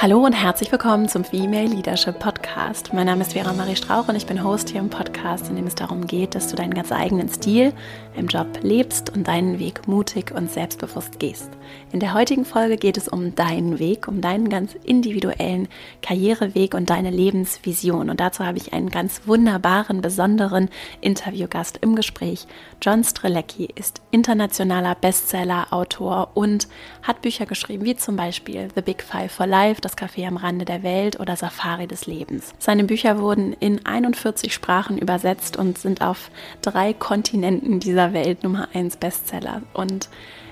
Hallo und herzlich willkommen zum Female Leadership Podcast. Mein Name ist Vera Marie Strauch und ich bin Host hier im Podcast, in dem es darum geht, dass du deinen ganz eigenen Stil im Job lebst und deinen Weg mutig und selbstbewusst gehst. In der heutigen Folge geht es um deinen Weg, um deinen ganz individuellen Karriereweg und deine Lebensvision. Und dazu habe ich einen ganz wunderbaren, besonderen Interviewgast im Gespräch. John Strelecki ist internationaler Bestseller, Autor und hat Bücher geschrieben, wie zum Beispiel The Big Five for Life, das Café am Rande der Welt oder Safari des Lebens. Seine Bücher wurden in 41 Sprachen übersetzt und sind auf drei Kontinenten dieser Welt Nummer 1 Bestseller. Und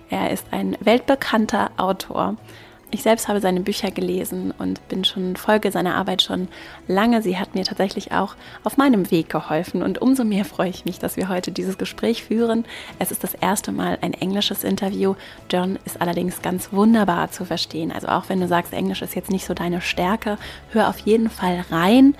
er ist ein weltbekannter Autor ich selbst habe seine Bücher gelesen und bin schon Folge seiner Arbeit schon lange. Sie hat mir tatsächlich auch auf meinem Weg geholfen und umso mehr freue ich mich, dass wir heute dieses Gespräch führen. Es ist das erste Mal ein englisches Interview. John ist allerdings ganz wunderbar zu verstehen. Also auch wenn du sagst, Englisch ist jetzt nicht so deine Stärke, hör auf jeden Fall rein.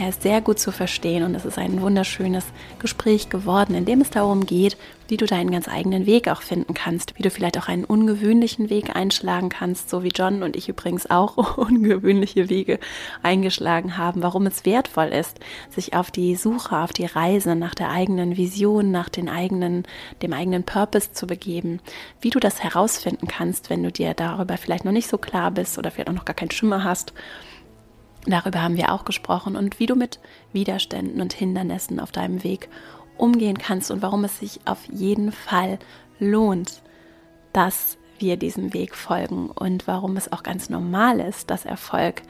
Er ist sehr gut zu verstehen und es ist ein wunderschönes Gespräch geworden, in dem es darum geht, wie du deinen ganz eigenen Weg auch finden kannst, wie du vielleicht auch einen ungewöhnlichen Weg einschlagen kannst, so wie John und ich übrigens auch ungewöhnliche Wege eingeschlagen haben, warum es wertvoll ist, sich auf die Suche, auf die Reise nach der eigenen Vision, nach den eigenen, dem eigenen Purpose zu begeben, wie du das herausfinden kannst, wenn du dir darüber vielleicht noch nicht so klar bist oder vielleicht auch noch gar keinen Schimmer hast Darüber haben wir auch gesprochen und wie du mit Widerständen und Hindernissen auf deinem Weg umgehen kannst und warum es sich auf jeden Fall lohnt, dass wir diesem Weg folgen und warum es auch ganz normal ist, dass Erfolg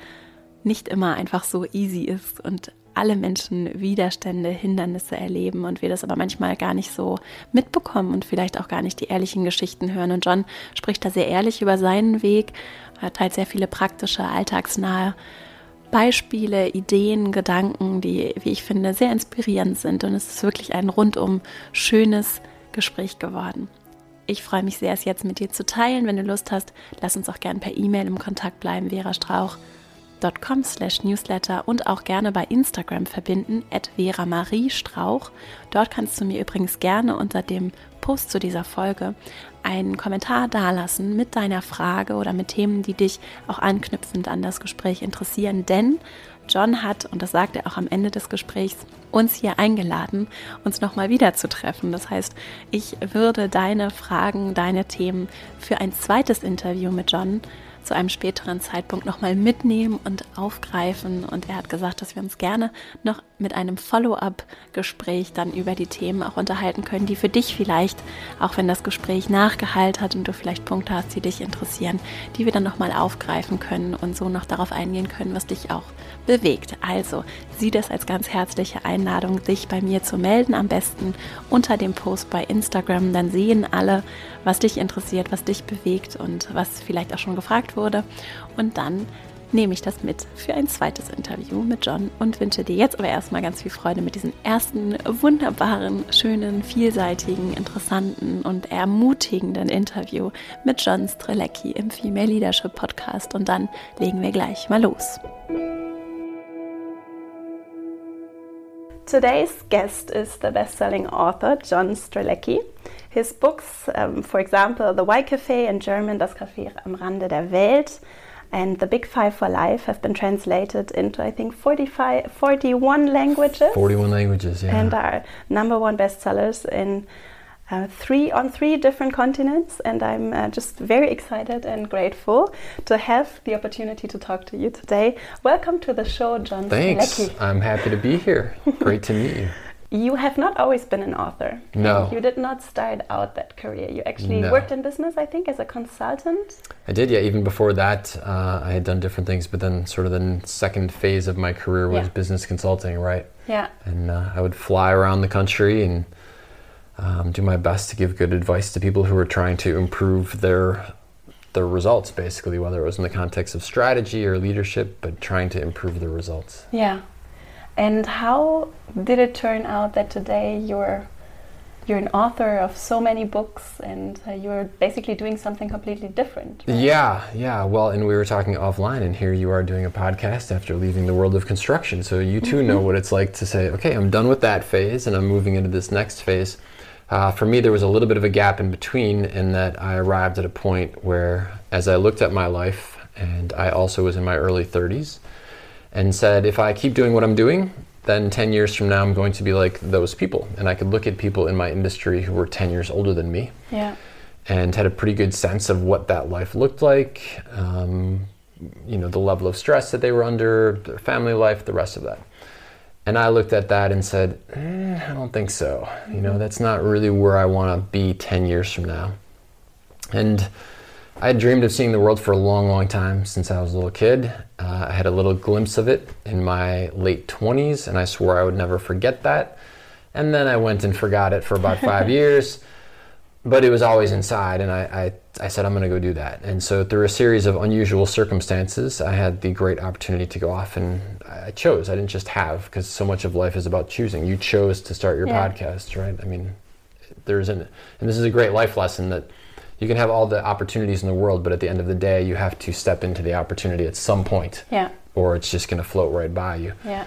nicht immer einfach so easy ist und alle Menschen Widerstände, Hindernisse erleben und wir das aber manchmal gar nicht so mitbekommen und vielleicht auch gar nicht die ehrlichen Geschichten hören. Und John spricht da sehr ehrlich über seinen Weg, er teilt sehr viele praktische, alltagsnahe Beispiele, Ideen, Gedanken, die, wie ich finde, sehr inspirierend sind. Und es ist wirklich ein rundum schönes Gespräch geworden. Ich freue mich sehr, es jetzt mit dir zu teilen. Wenn du Lust hast, lass uns auch gerne per E-Mail im Kontakt bleiben. Vera Strauch com slash newsletter und auch gerne bei Instagram verbinden, at Vera Marie Strauch. Dort kannst du mir übrigens gerne unter dem Post zu dieser Folge einen Kommentar dalassen mit deiner Frage oder mit Themen, die dich auch anknüpfend an das Gespräch interessieren. Denn John hat, und das sagt er auch am Ende des Gesprächs, uns hier eingeladen, uns nochmal wieder zu treffen. Das heißt, ich würde deine Fragen, deine Themen für ein zweites Interview mit John zu einem späteren Zeitpunkt nochmal mitnehmen und aufgreifen. Und er hat gesagt, dass wir uns gerne noch mit einem Follow-up-Gespräch dann über die Themen auch unterhalten können, die für dich vielleicht, auch wenn das Gespräch nachgeheilt hat und du vielleicht Punkte hast, die dich interessieren, die wir dann nochmal aufgreifen können und so noch darauf eingehen können, was dich auch bewegt. Also sieh das als ganz herzliche Einladung, dich bei mir zu melden, am besten unter dem Post bei Instagram. Dann sehen alle, was dich interessiert, was dich bewegt und was vielleicht auch schon gefragt wurde. Und dann nehme ich das mit für ein zweites Interview mit John und wünsche dir jetzt aber erstmal ganz viel Freude mit diesem ersten wunderbaren, schönen, vielseitigen, interessanten und ermutigenden Interview mit John Strelecki im Female Leadership Podcast. Und dann legen wir gleich mal los. Today's guest is the best-selling author John Strelecki. His books, um, for example, The White Café in German, Das Café am Rande der Welt, and The Big Five for Life have been translated into, I think, 45, 41 languages. 41 languages, yeah. And are number one bestsellers in uh, three on three different continents, and I'm uh, just very excited and grateful to have the opportunity to talk to you today. Welcome to the show, John. Thanks. I'm happy to be here. Great to meet you. You have not always been an author. No. You did not start out that career. You actually No. worked in business, I think, as a consultant. I did, yeah. Even before that, uh, I had done different things, but then sort of the second phase of my career was Yeah. business consulting, right? Yeah. And uh, I would fly around the country and um, do my best to give good advice to people who were trying to improve their their results, basically, whether it was in the context of strategy or leadership, but trying to improve their results. Yeah. And how did it turn out that today you're you're an author of so many books and uh, you're basically doing something completely different? right? Yeah, yeah. Well, and we were talking offline, and here you are doing a podcast after leaving the world of construction. So you too know what it's like to say, okay, I'm done with that phase and I'm moving into this next phase. Uh, for me, there was a little bit of a gap in between, in that I arrived at a point where, as I looked at my life and I also was in my early 30s, and said, if I keep doing what I'm doing, then 10 years from now, I'm going to be like those people. And I could look at people in my industry who were 10 years older than me. Yeah. And had a pretty good sense of what that life looked like, um, you know, the level of stress that they were under, their family life, the rest of that. And I looked at that and said, eh, I don't think so. You know, that's not really where I want to be 10 years from now. And I had dreamed of seeing the world for a long, long time since I was a little kid. Uh, I had a little glimpse of it in my late 20s, and I swore I would never forget that. And then I went and forgot it for about five years, but it was always inside, and I, I, I said, I'm going to go do that. And so, through a series of unusual circumstances, I had the great opportunity to go off, and I chose. I didn't just have, because so much of life is about choosing. You chose to start your Yeah. podcast, right? I mean, there's an, and this is a great life lesson that you can have all the opportunities in the world, but at the end of the day, you have to step into the opportunity at some point, Yeah. or it's just going to float right by you. Yeah.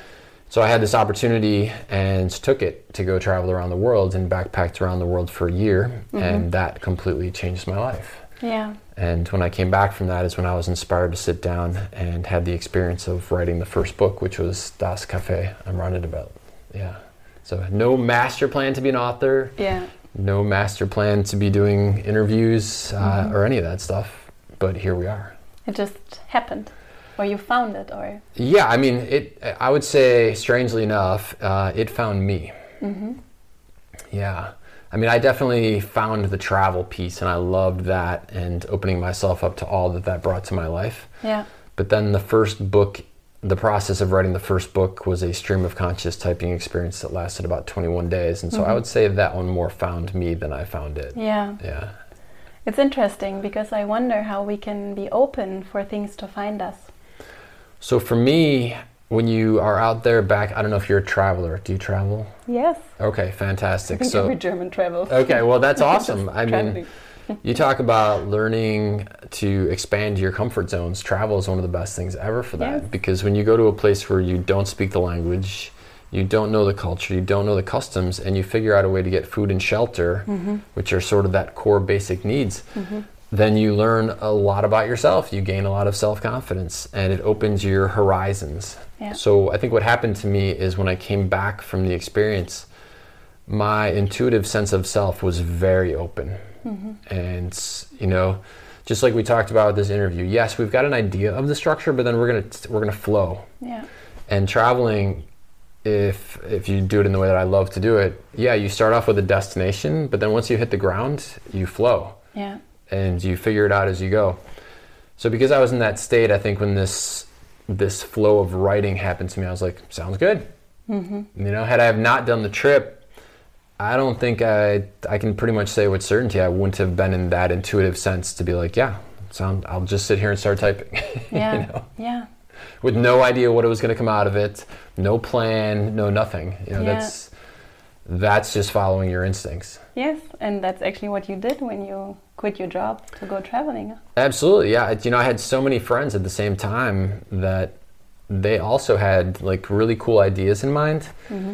So I had this opportunity and took it to go travel around the world and backpacked around the world for a year, mm-hmm. and that completely changed my life. Yeah. And when I came back from that is when I was inspired to sit down and had the experience of writing the first book, which was Das Cafe am Rande der Welt. Yeah. So no master plan to be an author, Yeah. No master plan to be doing interviews uh, or any of that stuff, but here we are. It just happened, or you found it, or Yeah, I mean, it. I would say, strangely enough, uh, it found me. Yeah, I mean, I definitely found the travel piece, and I loved that, and opening myself up to all that that brought to my life. yeah. But then the first book, the process of writing the first book was a stream of conscious typing experience that lasted about 21 days, and so I mm-hmm. would say that one more found me than I found it. Yeah. Yeah. It's interesting because I wonder how we can be open for things to find us. So for me, when you are out there back, I don't know if you're a traveler. Do you travel? Yes. Okay, fantastic. So every German travels. Okay, well that's awesome. I mean, traveling. You talk about learning to expand your comfort zones. Travel is one of the best things ever for that Yes. because when you go to a place where you don't speak the language, you don't know the culture, you don't know the customs, and you figure out a way to get food and shelter, Mm-hmm. which are sort of that core basic needs, then you learn a lot about yourself. You gain a lot of self confidence and it opens your horizons. Yeah. So I think what happened to me is when I came back from the experience, my intuitive sense of self was very open. Mm-hmm. And, you know, just like we talked about this interview, yes, we've got an idea of the structure, but then we're going to we're going to flow. Yeah. And traveling if if you do it in the way that I love to do it, yeah, you start off with a destination, but then once you hit the ground, you flow Yeah. and you figure it out as you go. So because I was in that state, I think when this this flow of writing happened to me, I was like, sounds good. Mm-hmm. You know, had I have not done the trip, I don't think I I can pretty much say with certainty I wouldn't have been in that intuitive sense to be like, yeah, sound. I'll just sit here and start typing. Yeah. you know, Yeah. with no idea what it was going to come out of it, no plan, no nothing. You know, Yeah. that's that's just following your instincts. Yes. And that's actually what you did when you quit your job to go traveling. Absolutely, yeah. You know, I had so many friends at the same time that they also had like really cool ideas in mind, mm-hmm.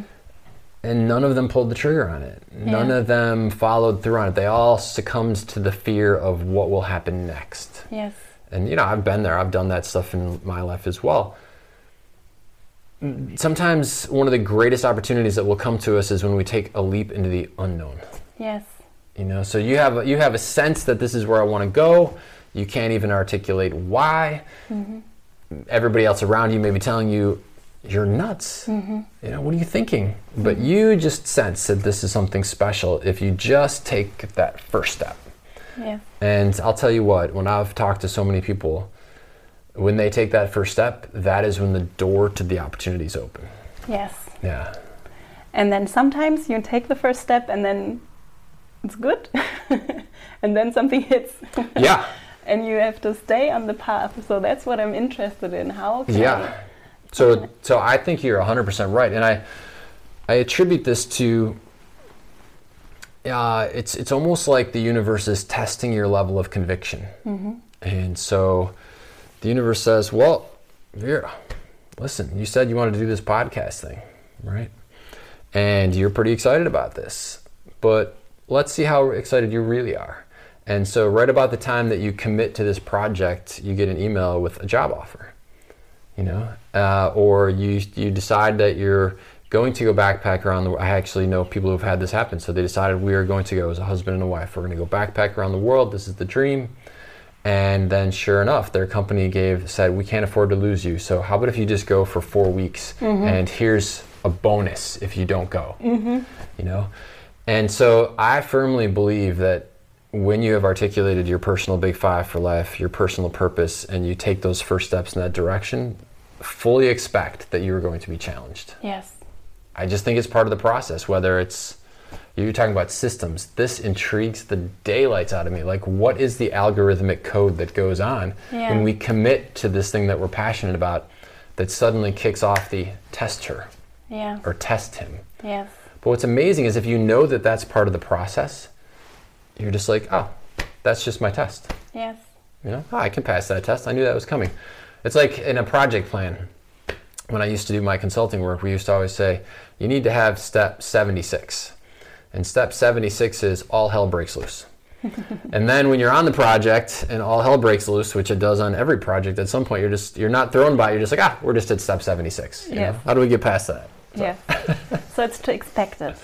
And none of them pulled the trigger on it. None of them followed through on it. They all succumbed to the fear of what will happen next. Yes. And you know, I've been there. I've done that stuff in my life as well. Sometimes one of the greatest opportunities that will come to us is when we take a leap into the unknown. Yes. You know, so you have a, you have a sense that this is where I want to go. You can't even articulate why. Mm-hmm. Everybody else around you may be telling you, "You're nuts." You know, what are you thinking? But you just sense that this is something special if you just take that first step. Yeah. And I'll tell you what, when I've talked to so many people, when they take that first step, that is when the door to the opportunities open. Yes. Yeah. And then sometimes you take the first step and then it's good. and then something hits. Yeah. and you have to stay on the path. So that's what I'm interested in. How can Yeah. So so I think you're 100% right and I I attribute this to uh, it's it's almost like the universe is testing your level of conviction. And so the universe says, "Well, Vera, listen, you said you wanted to do this podcast thing, right? And you're pretty excited about this. But let's see how excited you really are." And so, right about the time that you commit to this project, you get an email with a job offer. You know, uh, or you you decide that you're going to go backpack around the. I actually know people who've had this happen. So they decided we are going to go as a husband and a wife. We're going to go backpack around the world. This is the dream. And then, sure enough, their company gave said we can't afford to lose you. So how about if you just go for four weeks, and here's a bonus if you don't go. You know, and so I firmly believe that when you have articulated your personal big five for life, your personal purpose, and you take those first steps in that direction, fully expect that you are going to be challenged. Yes. I just think it's part of the process, whether it's you're talking about systems. This intrigues the daylights out of me. Like, what is the algorithmic code that goes on Yeah. when we commit to this thing that we're passionate about that suddenly kicks off the test her Yeah. or test him? Yes. But what's amazing is if you know that that's part of the process, you're just like, oh, that's just my test. Yes. You know, oh, I can pass that test. I knew that was coming. It's like in a project plan. When I used to do my consulting work, we used to always say, you need to have step 76. And step 76 is all hell breaks loose. and then when you're on the project and all hell breaks loose, which it does on every project, at some point you're just you're not thrown by. it. You're just like, ah, we're just at step 76. You Yes. know? How do we get past that? Yeah. so it's to expect it.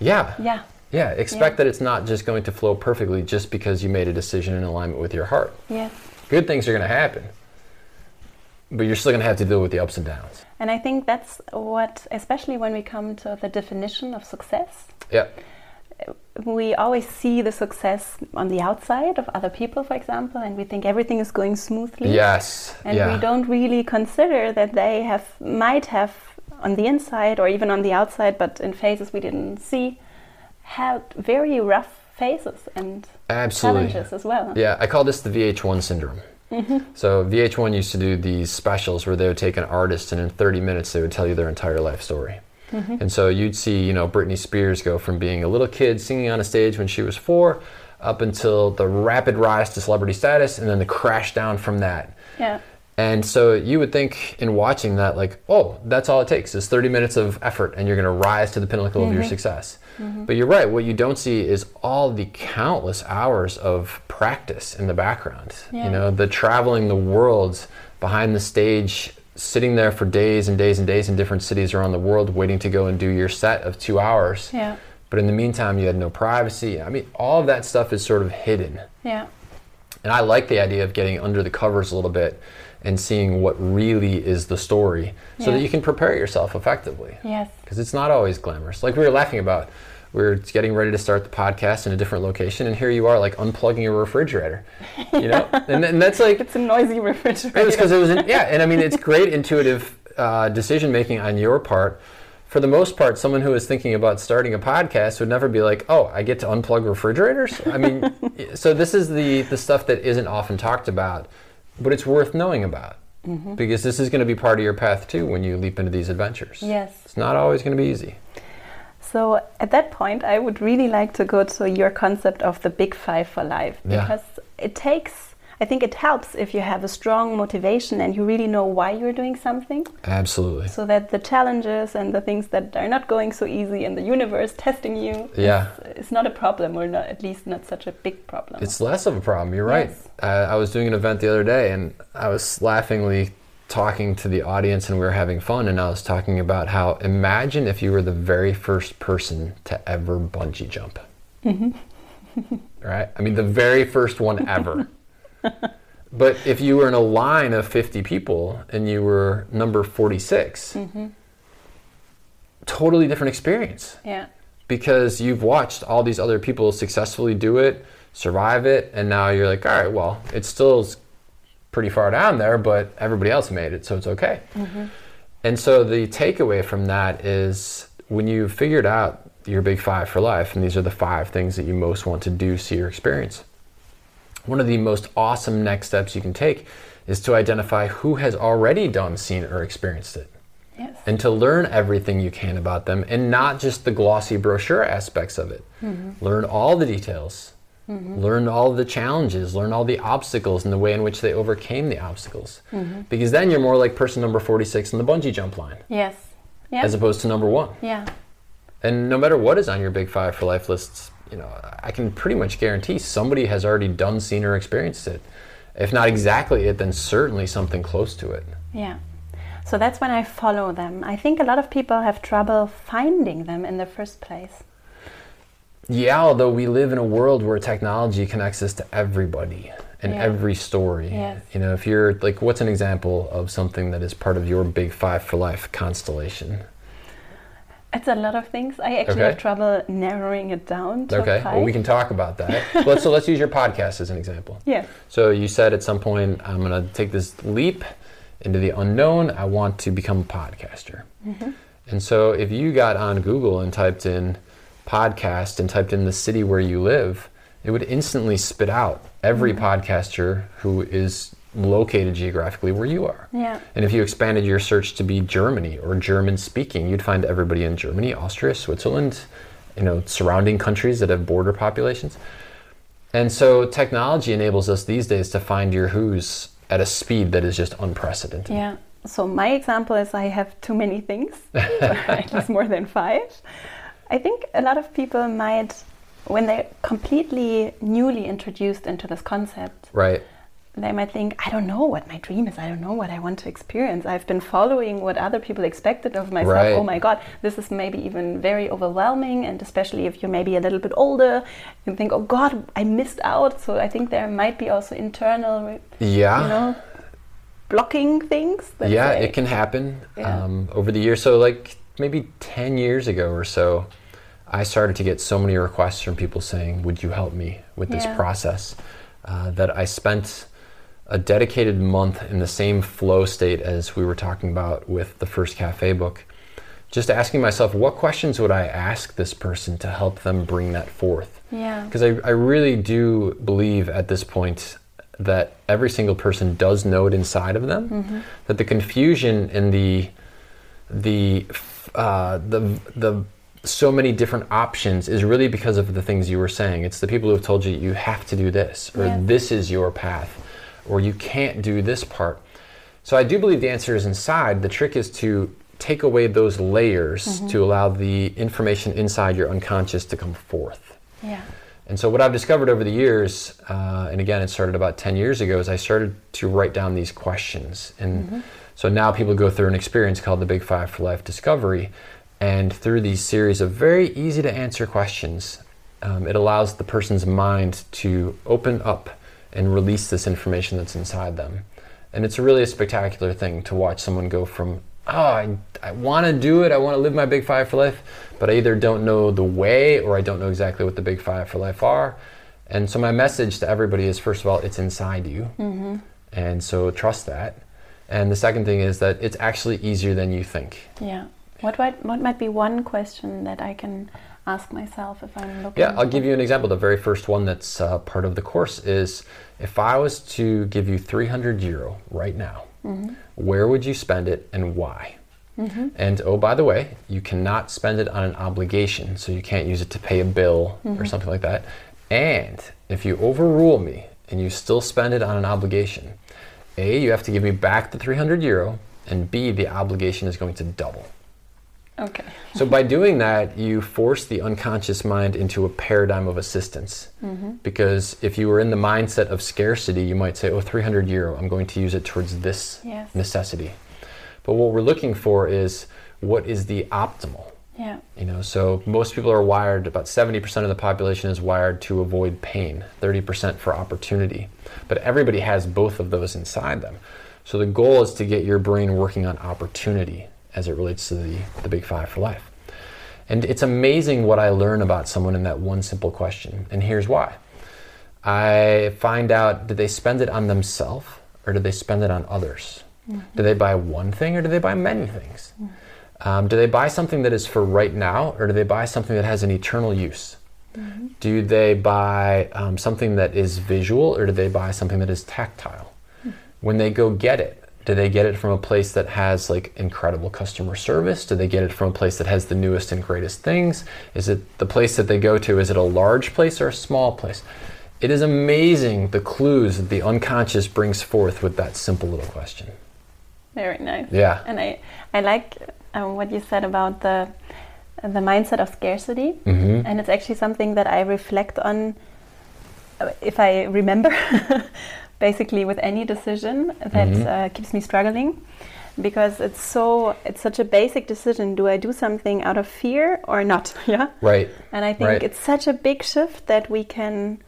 Yeah. Yeah. Yeah. Expect Yeah. that it's not just going to flow perfectly just because you made a decision in alignment with your heart. Yes. Good things are going to happen, but you're still going to have to deal with the ups and downs. And I think that's what, especially when we come to the definition of success, Yeah. we always see the success on the outside of other people, for example, and we think everything is going smoothly. Yes. And yeah. we don't really consider that they have might have on the inside or even on the outside, but in phases we didn't see, had very rough phases and Absolutely. challenges as well. Yeah, I call this the VH1 syndrome. So VH1 used to do these specials where they would take an artist and in 30 minutes they would tell you their entire life story. Mm-hmm. And so you'd see, you know, Britney Spears go from being a little kid singing on a stage when she was four up until the rapid rise to celebrity status and then the crash down from that. Yeah. And so you would think in watching that, like, oh, that's all it takes is 30 minutes of effort and you're going to rise to the pinnacle of your mm-hmm. success. Mm-hmm. But you're right. What you don't see is all the countless hours of practice in the background. Yeah. You know, the traveling the world behind the stage, sitting there for days and days and days in different cities around the world, waiting to go and do your set of two hours. Yeah. But in the meantime, you had no privacy. I mean, all of that stuff is sort of hidden. Yeah. And I like the idea of getting under the covers a little bit and seeing what really is the story so that you can prepare yourself effectively. Yes. Because it's not always glamorous. Like we were laughing about, we were getting ready to start the podcast in a different location, and here you are, like unplugging a refrigerator. You know? and, and that's like, It's a noisy refrigerator. it was because it was, in, yeah, and I mean, it's great intuitive uh, decision making on your part. For the most part, someone who is thinking about starting a podcast would never be like, "Oh, I get to unplug refrigerators." I mean, so this is the the stuff that isn't often talked about, but it's worth knowing about mm-hmm. because this is going to be part of your path too when you leap into these adventures. Yes. It's not always going to be easy. So at that point, I would really like to go to your concept of the big five for life Yeah. because it takes, I think it helps if you have a strong motivation and you really know why you're doing something Absolutely. so that the challenges and the things that are not going so easy in the universe testing you Yeah. is, is not a problem or not, at least not such a big problem. It's less of a problem. You're right. Yes. Uh, I was doing an event the other day, and I was laughingly talking to the audience, and we were having fun. And I was talking about how imagine if you were the very first person to ever bungee jump. right? I mean, the very first one ever. but if you were in a line of 50 people and you were number 46, mm-hmm. totally different experience yeah. because you've watched all these other people successfully do it, survive it, and now you're like, all right, well, it's still s- pretty far down there, but everybody else made it, so it's okay. Mm-hmm. And so the takeaway from that is when you've figured out your big five for life, and these are the five things that you most want to do, see, or experience, one of the most awesome next steps you can take is to identify who has already done, seen, or experienced it Yes. and to learn everything you can about them and not just the glossy brochure aspects of it. Mm-hmm. Learn all the details. Mm-hmm. Learn all the challenges, learn all the obstacles and the way in which they overcame the obstacles. Mm-hmm. Because then you're more like person number 46 in the bungee jump line Yes. Yes. as opposed to number one. yeah. And no matter what is on your big five for life lists, you know, I can pretty much guarantee somebody has already done, seen, or experienced it. If not exactly it, then certainly something close to it. Yeah. So that's when I follow them. I think a lot of people have trouble finding them in the first place. Yeah, although we live in a world where technology connects us to everybody and Yeah. every story. Yes. You know, if you're like, what's an example of something that is part of your big five for life constellation? It's a lot of things. I actually Okay. have trouble narrowing it down to Okay, five. well, we can talk about that. let's, so let's use your podcast as an example. Yeah. So you said at some point, I'm going to take this leap into the unknown. I want to become a podcaster. Mm-hmm. And so if you got on Google and typed in podcast and typed in the city where you live, it would instantly spit out every mm-hmm. podcaster who is located geographically where you are. Yeah. And if you expanded your search to be Germany or German speaking, you'd find everybody in Germany, Austria, Switzerland, you know, surrounding countries that have border populations. And so technology enables us these days to find your who's at a speed that is just unprecedented. Yeah. So my example is I have too many things, at least more than five. I think a lot of people might, when they're completely newly introduced into this concept, Right. They might think, I don't know what my dream is. I don't know what I want to experience. I've been following what other people expected of myself. Right. Oh my God, this is maybe even very overwhelming. And especially if you're maybe a little bit older, you think, oh God, I missed out. So I think there might be also internal, Yeah. you know, blocking things. that yeah, it can happen Yeah. um, over the years. So, like maybe 10 years ago or so, I started to get so many requests from people saying, Would you help me with this process? Uh, that I spent a dedicated month in the same flow state as we were talking about with the first cafe book. Just asking myself, what questions would I ask this person to help them bring that forth? Yeah. Because I, I really do believe at this point that every single person does know it inside of them. That the confusion and the the uh, the the so many different options is really because of the things you were saying. It's the people who have told you you have to do this or Yeah. this is your path or you can't do this part. So I do believe the answer is inside. The trick is to take away those layers to allow the information inside your unconscious to come forth. Yeah. And so, what I've discovered over the years, uh, and again, it started about 10 years ago, is I started to write down these questions. And so now people go through an experience called the Big Five for Life Discovery. And through these series of very easy to answer questions, um, it allows the person's mind to open up and release this information that's inside them. And it's really a spectacular thing to watch someone go from, oh, I, I want to do it, I want to live my Big Five for Life, but I either don't know the way or I don't know exactly what the Big Five for Life are. And so, my message to everybody is first of all, it's inside you. Mm-hmm. And so, trust that. And the second thing is that it's actually easier than you think. Yeah. What might, what might be one question that I can ask myself if I'm looking? Yeah, I'll give you an example. The very first one that's uh, part of the course is if I was to give you 300 euro right now, mm-hmm. where would you spend it and why? Mm-hmm. And oh, by the way, you cannot spend it on an obligation, so you can't use it to pay a bill or mm-hmm. something like that. And if you overrule me and you still spend it on an obligation, A, you have to give me back the 300 euro, and B, the obligation is going to double. Okay. So by doing that, you force the unconscious mind into a paradigm of assistance. Mm-hmm. Because if you were in the mindset of scarcity, you might say, "Oh, 300 euro, I'm going to use it towards this Yes. necessity." But what we're looking for is what is the optimal. Yeah. You know, so most people are wired. About 70% of the population is wired to avoid pain. 30% for opportunity. But everybody has both of those inside them. So the goal is to get your brain working on opportunity as it relates to the, the big five for life. And it's amazing what I learn about someone in that one simple question. And here's why. I find out did they spend it on themselves or did they spend it on others? Do they buy one thing or do they buy many things? Um, do they buy something that is for right now or do they buy something that has an eternal use? Do they buy um, something that is visual or do they buy something that is tactile? When they go get it, do they get it from a place that has like incredible customer service? Do they get it from a place that has the newest and greatest things? Is it the place that they go to? Is it a large place or a small place? It is amazing the clues that the unconscious brings forth with that simple little question. Very nice. Yeah. And I, I like um, what you said about the the mindset of scarcity, Mhm. and it's actually something that I reflect on uh, if I remember, basically with any decision that Mhm. uh, keeps me struggling, because it's so it's such a basic decision. Do I do something out of fear or not? Yeah. Right. And I think Right. it's such a big shift that we can,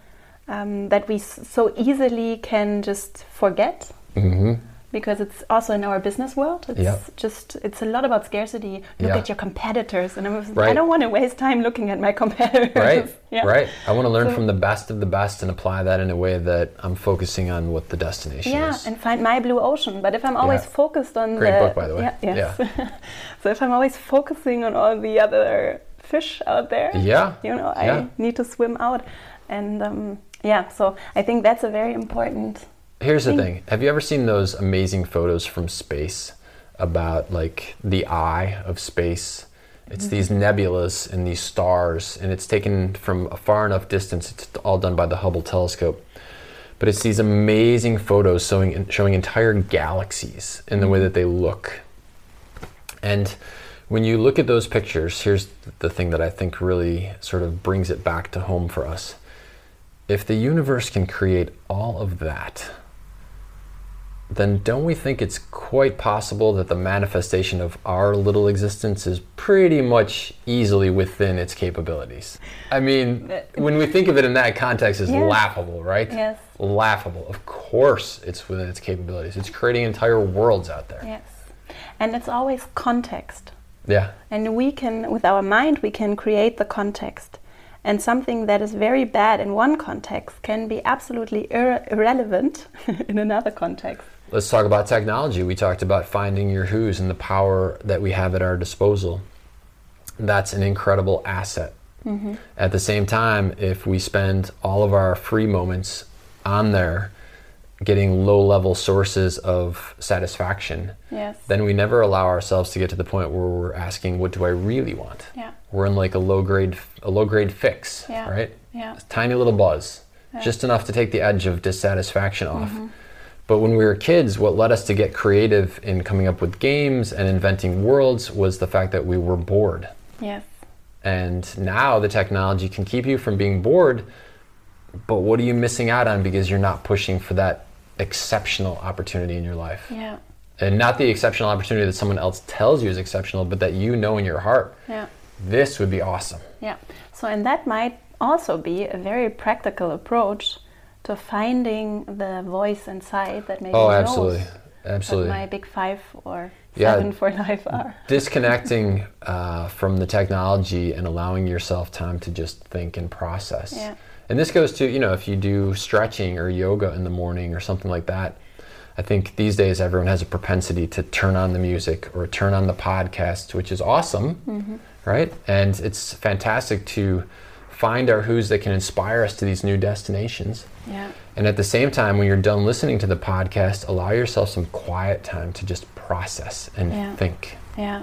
um, that we s- so easily can just forget hmm because it's also in our business world. It's Yeah. just, it's a lot about scarcity. Look Yeah. at your competitors. And I, was, I Right. don't want to waste time looking at my competitors. Right. Yeah. Right. I want to learn So- from the best of the best and apply that in a way that I'm focusing on what the destination is. Yeah, is. and find my blue ocean. But if I'm always focused on Great the book, by the way. Yeah, yes. so if I'm always focusing on all the other fish out there, yeah. you know, I need to swim out. And um, yeah, so I think that's a very important. Here's the thing. Have you ever seen those amazing photos from space about like the eye of space? It's these mm-hmm. nebulas and these stars, and it's taken from a far enough distance. It's all done by the Hubble telescope. But it's these amazing photos showing, showing entire galaxies in the way mm-hmm. that they look. And when you look at those pictures, here's the thing that I think really sort of brings it back to home for us. If the universe can create all of that, then don't we think it's quite possible that the manifestation of our little existence is pretty much easily within its capabilities? I mean, uh, when we think of it in that context, it's Yes. laughable, right? Yes. Laughable. Of course, it's within its capabilities. It's creating entire worlds out there. Yes. And it's always context. Yeah. And we can, with our mind, we can create the context. And something that is very bad in one context can be absolutely irre- irrelevant in another context. Let's talk about technology. We talked about finding your who's and the power that we have at our disposal. That's an incredible asset. Mm-hmm. At the same time, if we spend all of our free moments on there getting low level sources of satisfaction, Yes. then we never allow ourselves to get to the point where we're asking, what do I really want? Yeah. We're in like a low grade a low grade fix, Yeah. right? Yeah. A tiny little buzz, just enough to take the edge of dissatisfaction off. Mm-hmm. But when we were kids, what led us to get creative in coming up with games and inventing worlds was the fact that we were bored. Yes. And now the technology can keep you from being bored, but what are you missing out on because you're not pushing for that exceptional opportunity in your life? Yeah. And not the exceptional opportunity that someone else tells you is exceptional, but that you know in your heart, Yeah. this would be awesome. Yeah. So, and that might also be a very practical approach to finding the voice inside that maybe Oh, knows absolutely. what Absolutely. my big five or Yeah. seven for life are. disconnecting uh, from the technology and allowing yourself time to just think and process. Yeah. And this goes to, you know, if you do stretching or yoga in the morning or something like that, I think these days everyone has a propensity to turn on the music or turn on the podcast, which is awesome, right? And it's fantastic to find our who's that can inspire us to these new destinations. Yeah. And at the same time, when you're done listening to the podcast, allow yourself some quiet time to just process and Yeah. think. Yeah.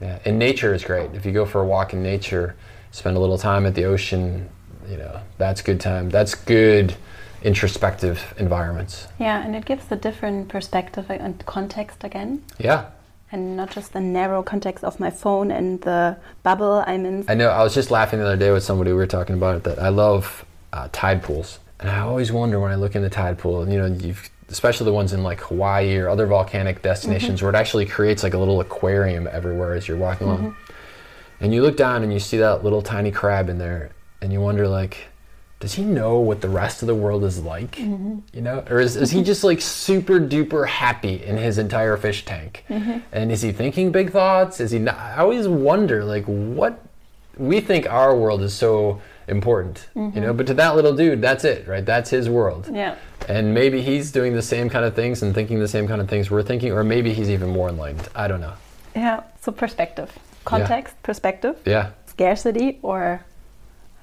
Yeah, and nature is great. If you go for a walk in nature, spend a little time at the ocean, you know, that's good time. That's good introspective environments. Yeah. And it gives a different perspective uh, and context again. Yeah. And not just the narrow context of my phone and the bubble I'm in. I know, I was just laughing the other day with somebody, we were talking about it, that I love uh, tide pools. And I always wonder when I look in the tide pool, you know, you've, especially the ones in like Hawaii or other volcanic destinations where it actually creates like a little aquarium everywhere as you're walking along. And you look down and you see that little tiny crab in there and you wonder like, does he know what the rest of the world is like? Mm-hmm. You know, or is, is he just like super duper happy in his entire fish tank? Mm-hmm. And is he thinking big thoughts? Is he not? I always wonder like what we think our world is so important, you know, mm-hmm. but to that little dude, that's it, right? That's his world. Yeah. And maybe he's doing the same kind of things and thinking the same kind of things we're thinking, or maybe he's even more enlightened. I don't know. Yeah. So perspective, context, perspective, Yeah. scarcity, or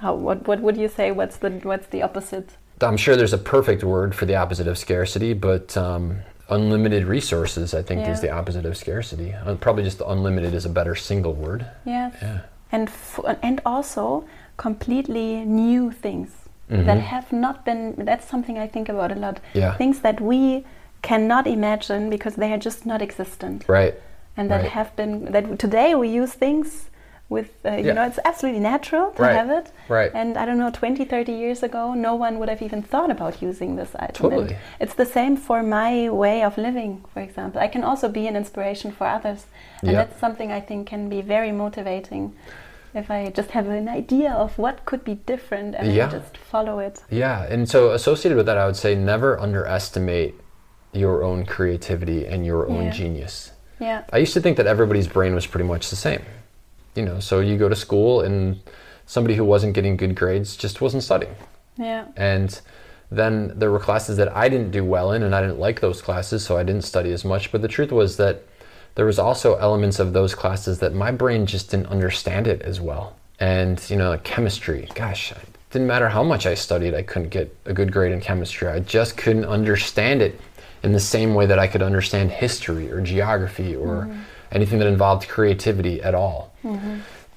how, what, what would you say? What's the, what's the opposite? I'm sure there's a perfect word for the opposite of scarcity, but um, unlimited resources, I think, Yeah. is the opposite of scarcity. Uh, probably just unlimited is a better single word. Yes. Yeah. And, f- and also completely new things Mm-hmm. that have not been, that's something I think about a lot. Yeah. Things that we cannot imagine because they are just not existent. Right. and that Right. have been that today we use things with uh, you Yeah. know it's absolutely natural to Right. have it Right. and i don't know 20 30 years ago no one would have even thought about using this item And Totally. it's the same for my way of living for example i can also be an inspiration for others and Yeah. that's something i think can be very motivating if i just have an idea of what could be different and Yeah. Just follow it Yeah, and so associated with that, I would say never underestimate your own creativity and your own genius. yeah I used to think that everybody's brain was pretty much the same. You know, so you go to school and somebody who wasn't getting good grades just wasn't studying. yeah And then there were classes that I didn't do well in and I didn't like those classes, so I didn't study as much. But the truth was that there was also elements of those classes that my brain just didn't understand it as well. And, you know, like chemistry, gosh, it didn't matter how much I studied, I couldn't get a good grade in chemistry. I just couldn't understand it in the same way that I could understand history or geography or mm-hmm. Anything that involved creativity at all.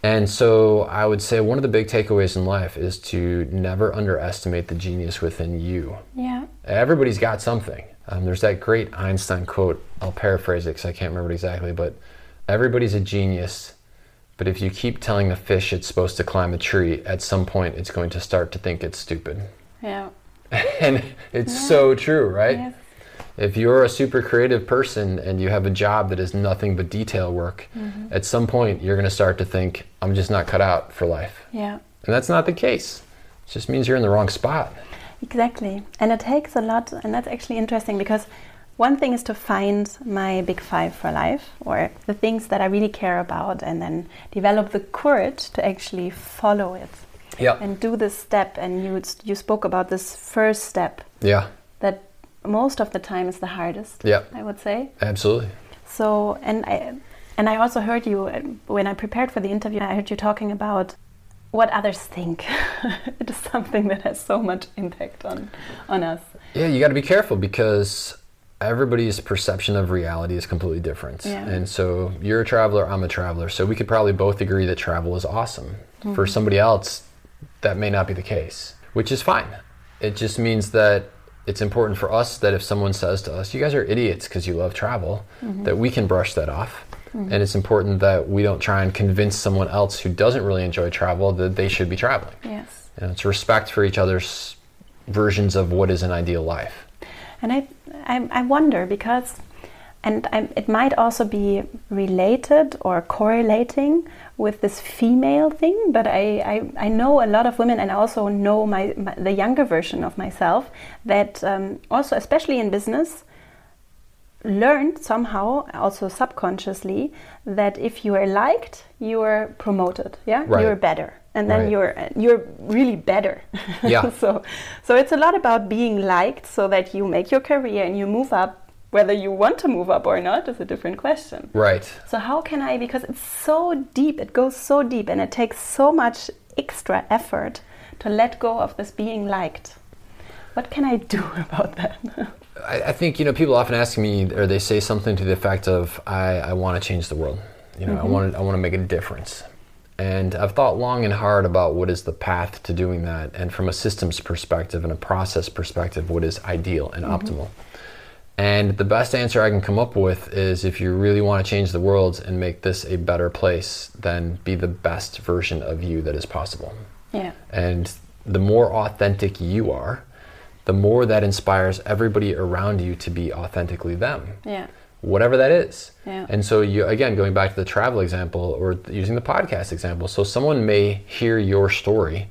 And so I would say one of the big takeaways in life is to never underestimate the genius within you. yeah Everybody's got something. Um, there's that great Einstein quote. I'll paraphrase it because I can't remember it exactly, but everybody's a genius. But if you keep telling the fish it's supposed to climb a tree, at some point it's going to start to think it's stupid. yeah and it's so true, right? yes If you're a super creative person and you have a job that is nothing but detail work, mm-hmm. at some point you're going to start to think, I'm just not cut out for life. yeah And that's not the case. It just means you're in the wrong spot. Exactly. And it takes a lot, and that's actually interesting because one thing is to find my big five for life or the things that I really care about and then develop the courage to actually follow it Yeah. and do this step. And you, you spoke about this first step Yeah. that most of the time is the hardest, Yeah. I would say. Absolutely. So, and I, and I also heard you when I prepared for the interview. I heard you talking about what others think. it is something that has so much impact on on us. Yeah, you got to be careful because everybody's perception of reality is completely different. Yeah. And so you're a traveler, I'm a traveler. So we could probably both agree that travel is awesome. For mm-hmm. somebody else, that may not be the case, which is fine. It just means that it's important for us that if someone says to us, you guys are idiots because you love travel, mm-hmm. that we can brush that off. Mm-hmm. And it's important that we don't try and convince someone else who doesn't really enjoy travel that they should be traveling. Yes. You know, it's respect for each other's versions of what is an ideal life. And I, I, I wonder because, and I, it might also be related or correlating with this female thing. But I, I, I know a lot of women, and I also know my, my the younger version of myself that um, also, especially in business, learned somehow, also subconsciously, that if you are liked, you are promoted. Yeah, Right. you're better, and then Right. you're you're really better. Yeah. so, so it's a lot about being liked, so that you make your career and you move up. Whether you want to move up or not is a different question. Right. So how can I? Because it's so deep, it goes so deep, and it takes so much extra effort to let go of this being liked. What can I do about that? I, I think you know people often ask me, or they say something to the effect of, "I, I want to change the world. You know, I mm-hmm. want I want to make a difference." And I've thought long and hard about what is the path to doing that, and from a systems perspective and a process perspective, what is ideal and mm-hmm. optimal. And the best answer I can come up with is if you really want to change the world and make this a better place, then be the best version of you that is possible. yeah. And the more authentic you are, the more that inspires everybody around you to be authentically them, Yeah. whatever that is. Yeah. And so, you again, going back to the travel example or using the podcast example, so someone may hear your story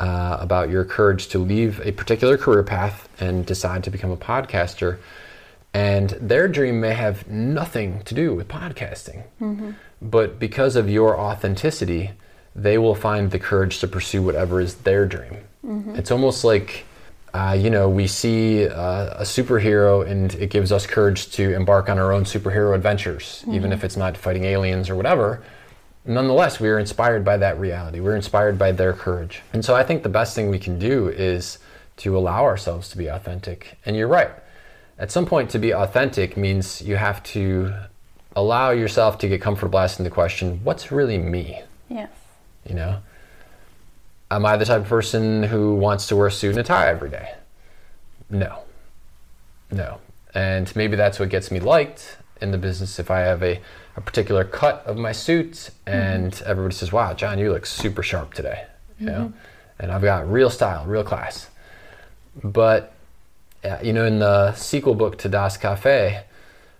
uh, about your courage to leave a particular career path and decide to become a podcaster. And their dream may have nothing to do with podcasting. But because of your authenticity, they will find the courage to pursue whatever is their dream. It's almost like, uh, you know, we see uh, a superhero and it gives us courage to embark on our own superhero adventures, even if it's not fighting aliens or whatever nonetheless, we are inspired by that reality. We're inspired by their courage. And so I think the best thing we can do is to allow ourselves to be authentic. And you're right. At some point, to be authentic means you have to allow yourself to get comfortable asking the question, what's really me? Yes. You know? Am I the type of person who wants to wear a suit and a tie every day? No. No. And maybe that's what gets me liked in the business if I have a, a particular cut of my suit and mm-hmm. everybody says, "Wow, John, you look super sharp today," you mm-hmm. know, and I've got real style, real class. But you know, in the sequel book to Das Cafe,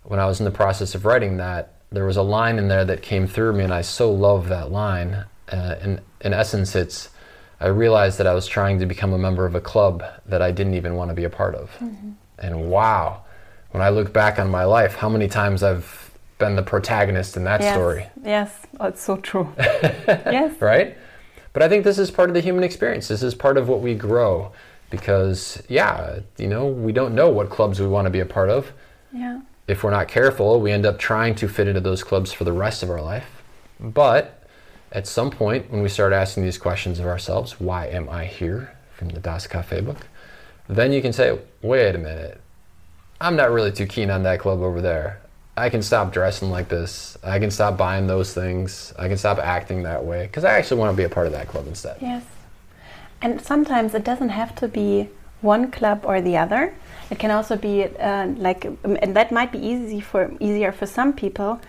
when I was in the process of writing that, there was a line in there that came through me, and I so love that line. Uh, in in essence, it's I realized that I was trying to become a member of a club that I didn't even want to be a part of. Mm-hmm. And wow, when I look back on my life, how many times I've been the protagonist in that yes. story. Yes, it's so true. yes. Right? But I think this is part of the human experience. This is part of what we grow because, yeah, you know, we don't know what clubs we want to be a part of. Yeah. If we're not careful, we end up trying to fit into those clubs for the rest of our life. But at some point, when we start asking these questions of ourselves, why am I here from the Das Cafe book, then you can say, wait a minute, I'm not really too keen on that club over there. I can stop dressing like this. I can stop buying those things. I can stop acting that way because I actually want to be a part of that club instead. Yes. And sometimes it doesn't have to be one club or the other. It can also be uh, like, and that might be easy for easier for some people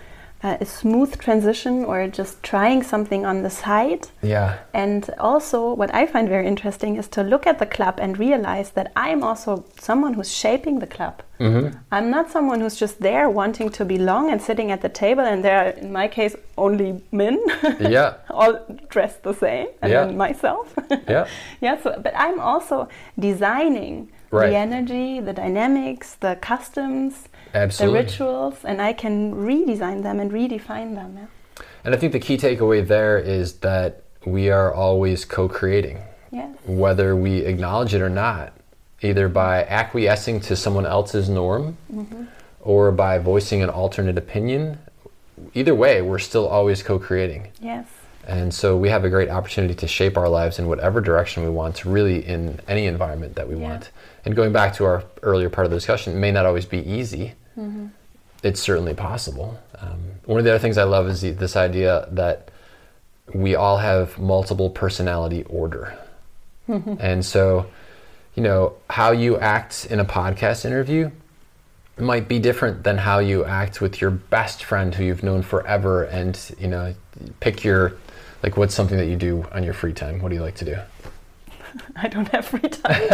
uh, a smooth transition or just trying something on the side. Yeah. And also, what I find very interesting is to look at the club and realize that I'm also someone who's shaping the club. Mm-hmm. I'm not someone who's just there wanting to belong and sitting at the table, and there are, in my case, only men. yeah. all dressed the same, and yeah. then myself. yeah. Yeah. So, but I'm also designing right. the energy, the dynamics, the customs Absolutely. the rituals, and I can redesign them and redefine them. Yeah. And I think the key takeaway there is that we are always co creating, yes. whether we acknowledge it or not, either by acquiescing to someone else's norm mm-hmm. or by voicing an alternate opinion. Either way, we're still always co creating. Yes. And so we have a great opportunity to shape our lives in whatever direction we want, really in any environment that we yeah. want. And going back to our earlier part of the discussion, it may not always be easy, Mm-hmm. It's certainly possible. Um, one of the other things I love is the, this idea that we all have multiple personality order. Mm-hmm. And so, you know, how you act in a podcast interview might be different than how you act with your best friend who you've known forever and, you know, pick your like what's something that you do on your free time? What do you like to do? I don't have free time.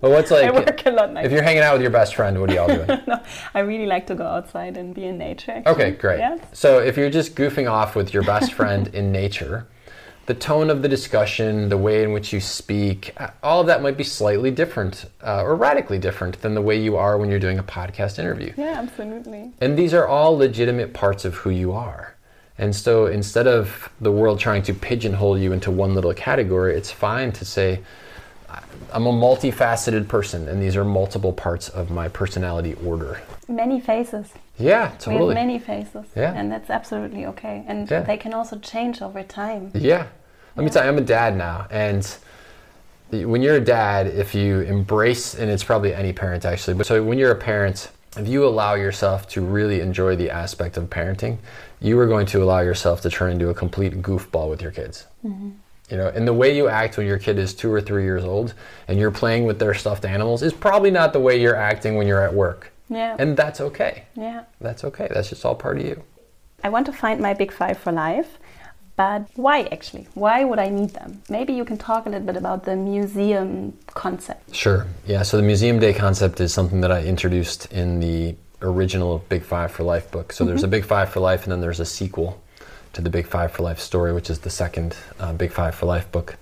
well, what's like? I work a lot. If you're hanging out with your best friend, what are y'all doing? no, I really like to go outside and be in nature. Actually. Okay, great. Yes. So if you're just goofing off with your best friend in nature, the tone of the discussion, the way in which you speak, all of that might be slightly different uh, or radically different than the way you are when you're doing a podcast interview. Yeah, absolutely. And these are all legitimate parts of who you are. And so instead of the world trying to pigeonhole you into one little category, it's fine to say, I'm a multifaceted person, and these are multiple parts of my personality order. Many faces. Yeah, totally. We have many faces. Yeah. And that's absolutely okay. And yeah. they can also change over time. Yeah. Let yeah. me tell you, I'm a dad now. And when you're a dad, if you embrace, and it's probably any parent actually, but so when you're a parent, if you allow yourself to really enjoy the aspect of parenting, you are going to allow yourself to turn into a complete goofball with your kids. Mm-hmm. You know, and the way you act when your kid is two or three years old and you're playing with their stuffed animals is probably not the way you're acting when you're at work. Yeah. And that's okay. Yeah. That's okay. That's just all part of you. I want to find my big five for life, but why actually? Why would I need them? Maybe you can talk a little bit about the museum concept. Sure. Yeah. So the museum day concept is something that I introduced in the original Big Five for Life book. So mm-hmm. there's a Big Five for Life, and then there's a sequel to the Big Five for Life story, which is the second uh, Big Five for Life book.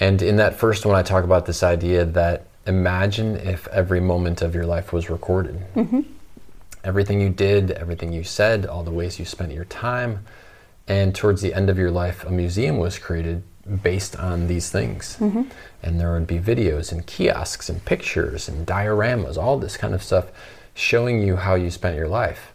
And in that first one, I talk about this idea that imagine if every moment of your life was recorded. Mm-hmm. Everything you did, everything you said, all the ways you spent your time. And towards the end of your life, a museum was created based on these things. Mm-hmm. And there would be videos and kiosks and pictures and dioramas, all this kind of stuff showing you how you spent your life.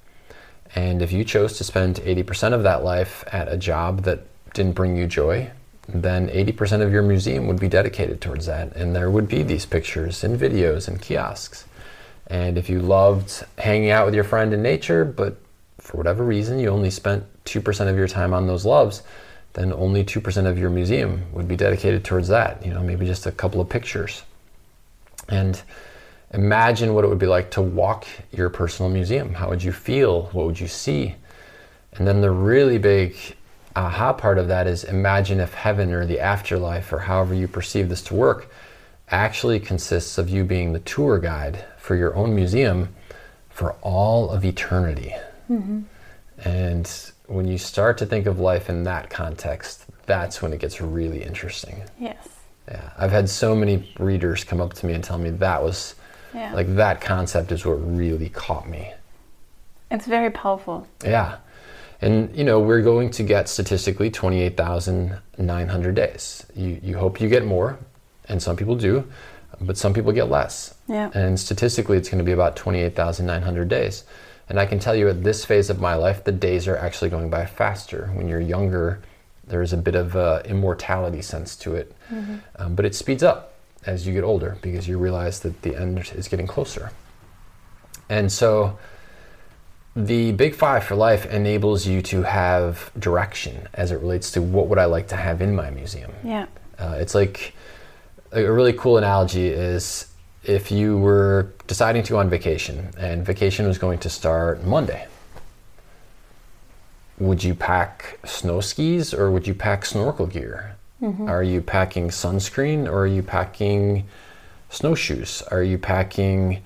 And if you chose to spend 80% of that life at a job that didn't bring you joy, then 80% of your museum would be dedicated towards that. And there would be these pictures and videos and kiosks. And if you loved hanging out with your friend in nature, but for whatever reason you only spent 2% of your time on those loves, then only 2% of your museum would be dedicated towards that. You know, maybe just a couple of pictures. And Imagine what it would be like to walk your personal museum. How would you feel? What would you see? And then the really big aha part of that is imagine if heaven or the afterlife or however you perceive this to work actually consists of you being the tour guide for your own museum for all of eternity. Mm-hmm. And when you start to think of life in that context, that's when it gets really interesting. Yes. Yeah. I've had so many readers come up to me and tell me that was yeah. like that concept is what really caught me. It's very powerful. Yeah. And you know, we're going to get statistically 28,900 days. You you hope you get more, and some people do, but some people get less. Yeah. And statistically it's going to be about 28,900 days. And I can tell you at this phase of my life, the days are actually going by faster. When you're younger, there is a bit of a immortality sense to it. Mm-hmm. Um, but it speeds up as you get older because you realize that the end is getting closer. And so the Big Five for Life enables you to have direction as it relates to what would I like to have in my museum. Yeah. Uh, it's like a really cool analogy is if you were deciding to go on vacation and vacation was going to start Monday, would you pack snow skis or would you pack snorkel gear? Mm-hmm. Are you packing sunscreen or are you packing snowshoes? Are you packing,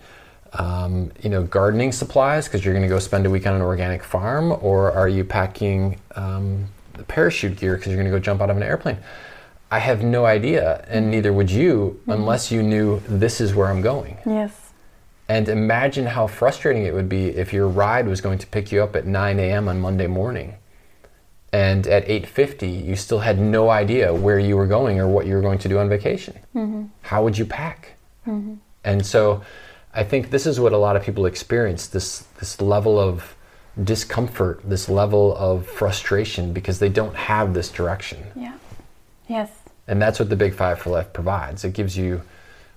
um, you know, gardening supplies because you're going to go spend a week on an organic farm, or are you packing um, parachute gear because you're going to go jump out of an airplane? I have no idea, and neither would you mm-hmm. unless you knew this is where I'm going. Yes. And imagine how frustrating it would be if your ride was going to pick you up at 9 a.m. on Monday morning, and at 8:50 you still had no idea where you were going or what you were going to do on vacation. Mm-hmm. How would you pack? Mm-hmm. And so, I think this is what a lot of people experience this this level of discomfort, this level of frustration because they don't have this direction. Yeah. Yes. And that's what the Big Five for Life provides. It gives you,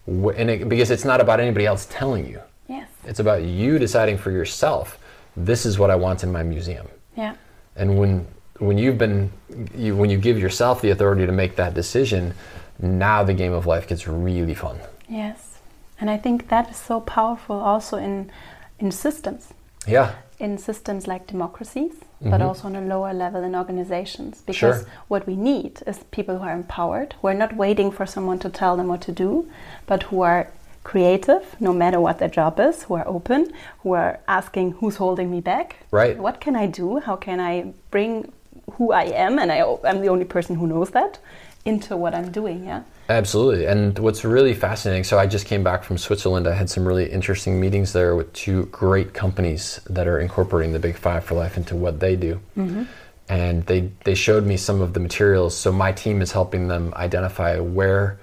and it, because it's not about anybody else telling you. Yes. It's about you deciding for yourself. This is what I want in my museum. Yeah. And when when you've been, you, when you give yourself the authority to make that decision, now the game of life gets really fun. Yes. And I think that is so powerful also in in systems. Yeah. In systems like democracies mm-hmm. but also on a lower level in organizations. Because sure. what we need is people who are empowered, who are not waiting for someone to tell them what to do, but who are creative, no matter what their job is, who are open, who are asking who's holding me back. Right. What can I do? How can I bring who I am, and I, am the only person who knows that, into what I'm doing? Yeah. Absolutely. And what's really fascinating, so I just came back from Switzerland. I had some really interesting meetings there with two great companies that are incorporating the Big Five for Life into what they do. Mm-hmm. And they, they showed me some of the materials. So my team is helping them identify where,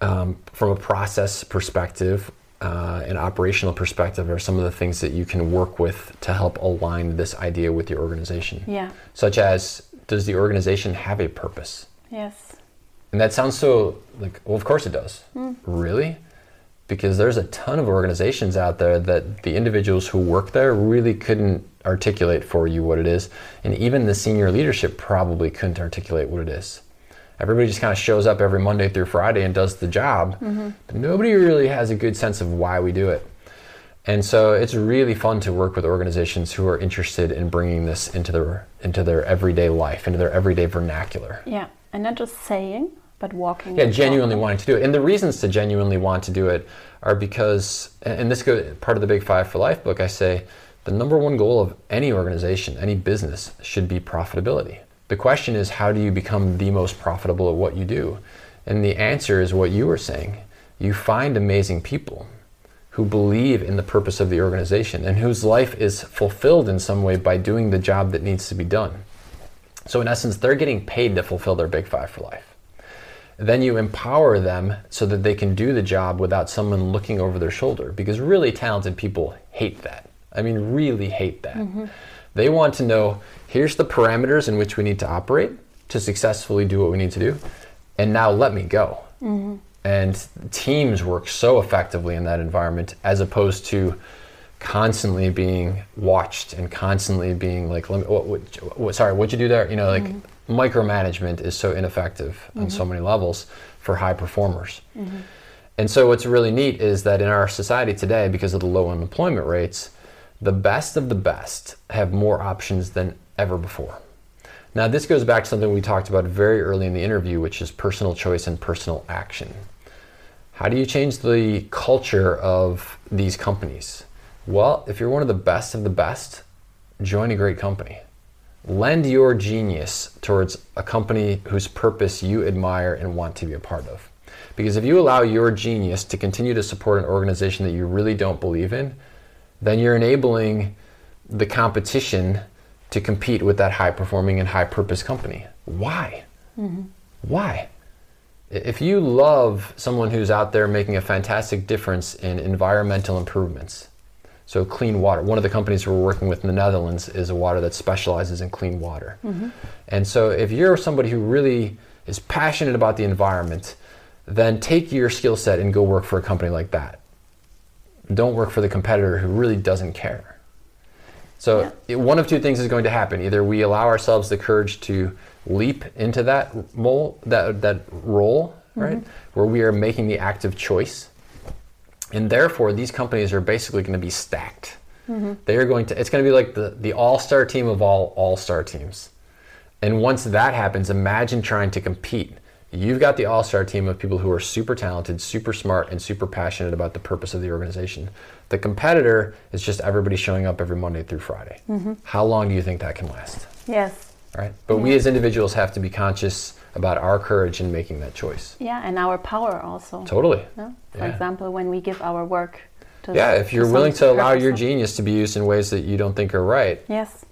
um, from a process perspective, uh, an operational perspective are some of the things that you can work with to help align this idea with your organization. Yeah. Such as, does the organization have a purpose? Yes. And that sounds so like, well, of course it does. Mm. Really? Because there's a ton of organizations out there that the individuals who work there really couldn't articulate for you what it is. And even the senior leadership probably couldn't articulate what it is. Everybody just kind of shows up every Monday through Friday and does the job, mm-hmm. but nobody really has a good sense of why we do it. And so it's really fun to work with organizations who are interested in bringing this into their into their everyday life, into their everyday vernacular. Yeah, and not just saying, but walking. Yeah, genuinely walking. wanting to do it. And the reasons to genuinely want to do it are because, and this goes part of the Big Five for Life book. I say the number one goal of any organization, any business, should be profitability. The question is, how do you become the most profitable at what you do? And the answer is what you were saying. You find amazing people who believe in the purpose of the organization and whose life is fulfilled in some way by doing the job that needs to be done. So, in essence, they're getting paid to fulfill their Big Five for Life. Then you empower them so that they can do the job without someone looking over their shoulder because really talented people hate that. I mean, really hate that. Mm-hmm. They want to know here's the parameters in which we need to operate to successfully do what we need to do, and now let me go. Mm-hmm. And teams work so effectively in that environment as opposed to constantly being watched and constantly being like, let me, what, what, what sorry, what'd you do there? You know, like, mm-hmm micromanagement is so ineffective mm-hmm. on so mm-hmm. many levels for high performers. Mm-hmm. And so what's really neat is that in our society today, because of the low unemployment rates, the best of the best have more options than ever before. Now, this goes back to something we talked about very early in the interview, which is personal choice and personal action. How do you change the culture of these companies? Well, if you're one of the best of the best, join a great company. Lend your genius towards a company whose purpose you admire and want to be a part of. Because if you allow your genius to continue to support an organization that you really don't believe in, then you're enabling the competition to compete with that high performing and high purpose company. Why? Mm-hmm. Why? If you love someone who's out there making a fantastic difference in environmental improvements, so clean water, one of the companies we're working with in the Netherlands is a water that specializes in clean water. Mm-hmm. And so if you're somebody who really is passionate about the environment, then take your skill set and go work for a company like that. Don't work for the competitor who really doesn't care. So yeah. one of two things is going to happen. Either we allow ourselves the courage to leap into that mole, that that role, mm-hmm. right, where we are making the active choice, and therefore these companies are basically going to be stacked. Mm-hmm. They are going to. It's going to be like the the all star team of all all star teams, and once that happens, imagine trying to compete You've got the all star team of people who are super talented, super smart, and super passionate about the purpose of the organization. The competitor is just everybody showing up every Monday through Friday. Mm-hmm. How long do you think that can last? Yes. Right? But we as individuals have to be conscious about our courage in making that choice. Yeah, and our power also. Totally. Yeah? For yeah. example, when we give our work to Yeah, if you're willing to allow your genius to be used in ways that you don't think are right. Yes.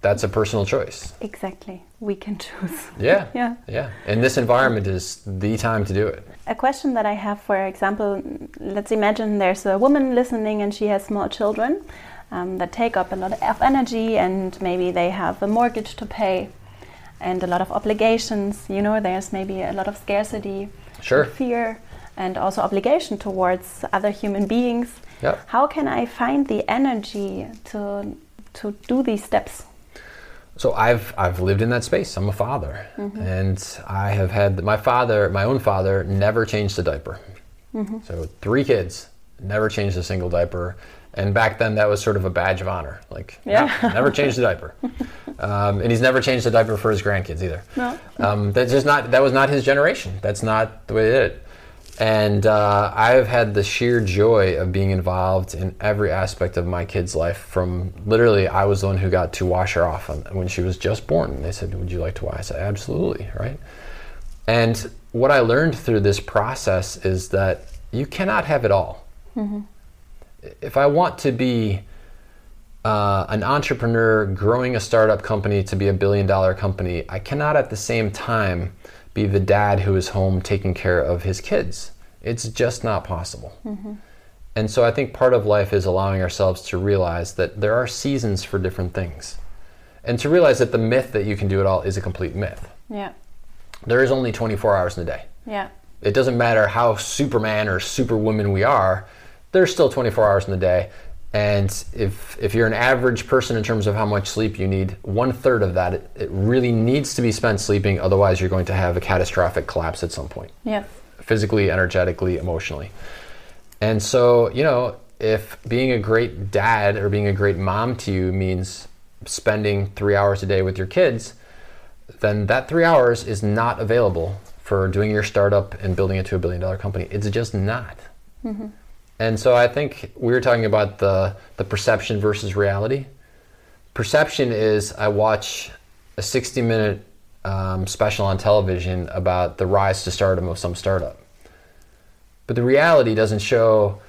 That's a personal choice. Exactly we can choose. Yeah. yeah. Yeah. And this environment is the time to do it. A question that I have, for example, let's imagine there's a woman listening and she has small children um, that take up a lot of energy and maybe they have a mortgage to pay and a lot of obligations. You know, there's maybe a lot of scarcity, sure. fear, and also obligation towards other human beings. Yep. How can I find the energy to to do these steps? So I've I've lived in that space. I'm a father, mm-hmm. and I have had my father, my own father, never changed a diaper. Mm-hmm. So three kids, never changed a single diaper. And back then, that was sort of a badge of honor. Like, yeah. no, never changed a diaper. Um, and he's never changed a diaper for his grandkids either. No. Um, that's just not. That was not his generation. That's not the way they did it. And uh, I've had the sheer joy of being involved in every aspect of my kid's life. From literally, I was the one who got to wash her off when she was just born. And they said, "Would you like to wash?" I said, "Absolutely." Right. And what I learned through this process is that you cannot have it all. Mm-hmm. If I want to be uh, an entrepreneur growing a startup company to be a billion dollar company, I cannot at the same time be the dad who is home taking care of his kids. It's just not possible. Mm-hmm. And so I think part of life is allowing ourselves to realize that there are seasons for different things. And to realize that the myth that you can do it all is a complete myth. Yeah. There is only 24 hours in a day. Yeah. It doesn't matter how Superman or Superwoman we are, there's still 24 hours in the day. And if, if you're an average person in terms of how much sleep you need, one third of that, it, it, really needs to be spent sleeping. Otherwise, you're going to have a catastrophic collapse at some point. Yeah. Physically, energetically, emotionally. And so, you know, if being a great dad or being a great mom to you means spending three hours a day with your kids, then that three hours is not available for doing your startup and building it to a billion dollar company. It's just not. Mm-hmm. And so I think we were talking about the, the perception versus reality. Perception is I watch a 60 minute um, special on television about the rise to stardom of some startup. But the reality doesn't show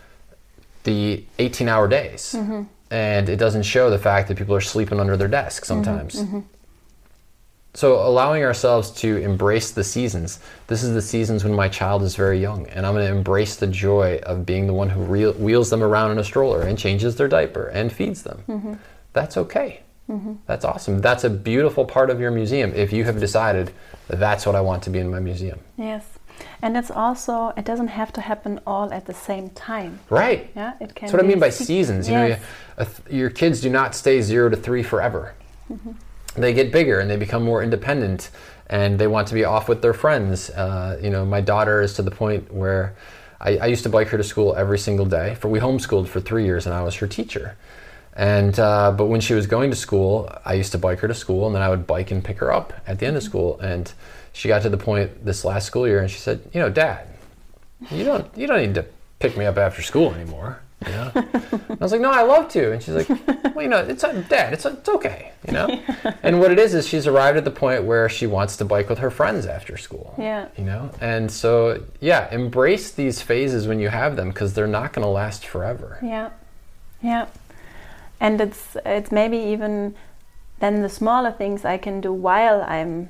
the 18 hour days. Mm-hmm. And it doesn't show the fact that people are sleeping under their desk sometimes. Mm-hmm. mm-hmm. So allowing ourselves to embrace the seasons. This is the seasons when my child is very young, and I'm going to embrace the joy of being the one who re- wheels them around in a stroller and changes their diaper and feeds them. Mm-hmm. That's okay. Mm-hmm. That's awesome. That's a beautiful part of your museum if you have decided that that's what I want to be in my museum. Yes. And it's also it doesn't have to happen all at the same time. Right. Yeah, it can. That's what I mean by seasons. You yes. know, your kids do not stay zero to three forever. Mm-hmm they get bigger and they become more independent and they want to be off with their friends. Uh, you know, my daughter is to the point where I, I used to bike her to school every single day. For we homeschooled for three years, and I was her teacher. And uh, but when she was going to school, I used to bike her to school, and then I would bike and pick her up at the end of school. And she got to the point this last school year, and she said, "You know, Dad, you don't you don't need to pick me up after school anymore." Know? I was like, "No, I love to." And she's like, "Well, you know, it's Dad, it's it's okay." You know. and what it is is she's arrived at the point where she wants to bike with her friends after school. Yeah. You know, and so yeah, embrace these phases when you have them because they're not going to last forever. Yeah, yeah, and it's it's maybe even then the smaller things I can do while I'm,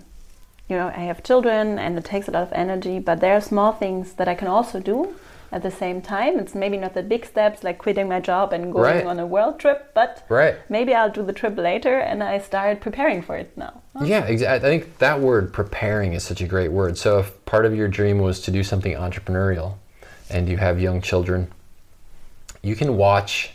you know, I have children and it takes a lot of energy, but there are small things that I can also do at the same time. It's maybe not the big steps like quitting my job and going Right. on a world trip, but Right. maybe I'll do the trip later and I start preparing for it now. Yeah, exactly. I think that word preparing is such a great word. So if part of your dream was to do something entrepreneurial and you have young children, you can watch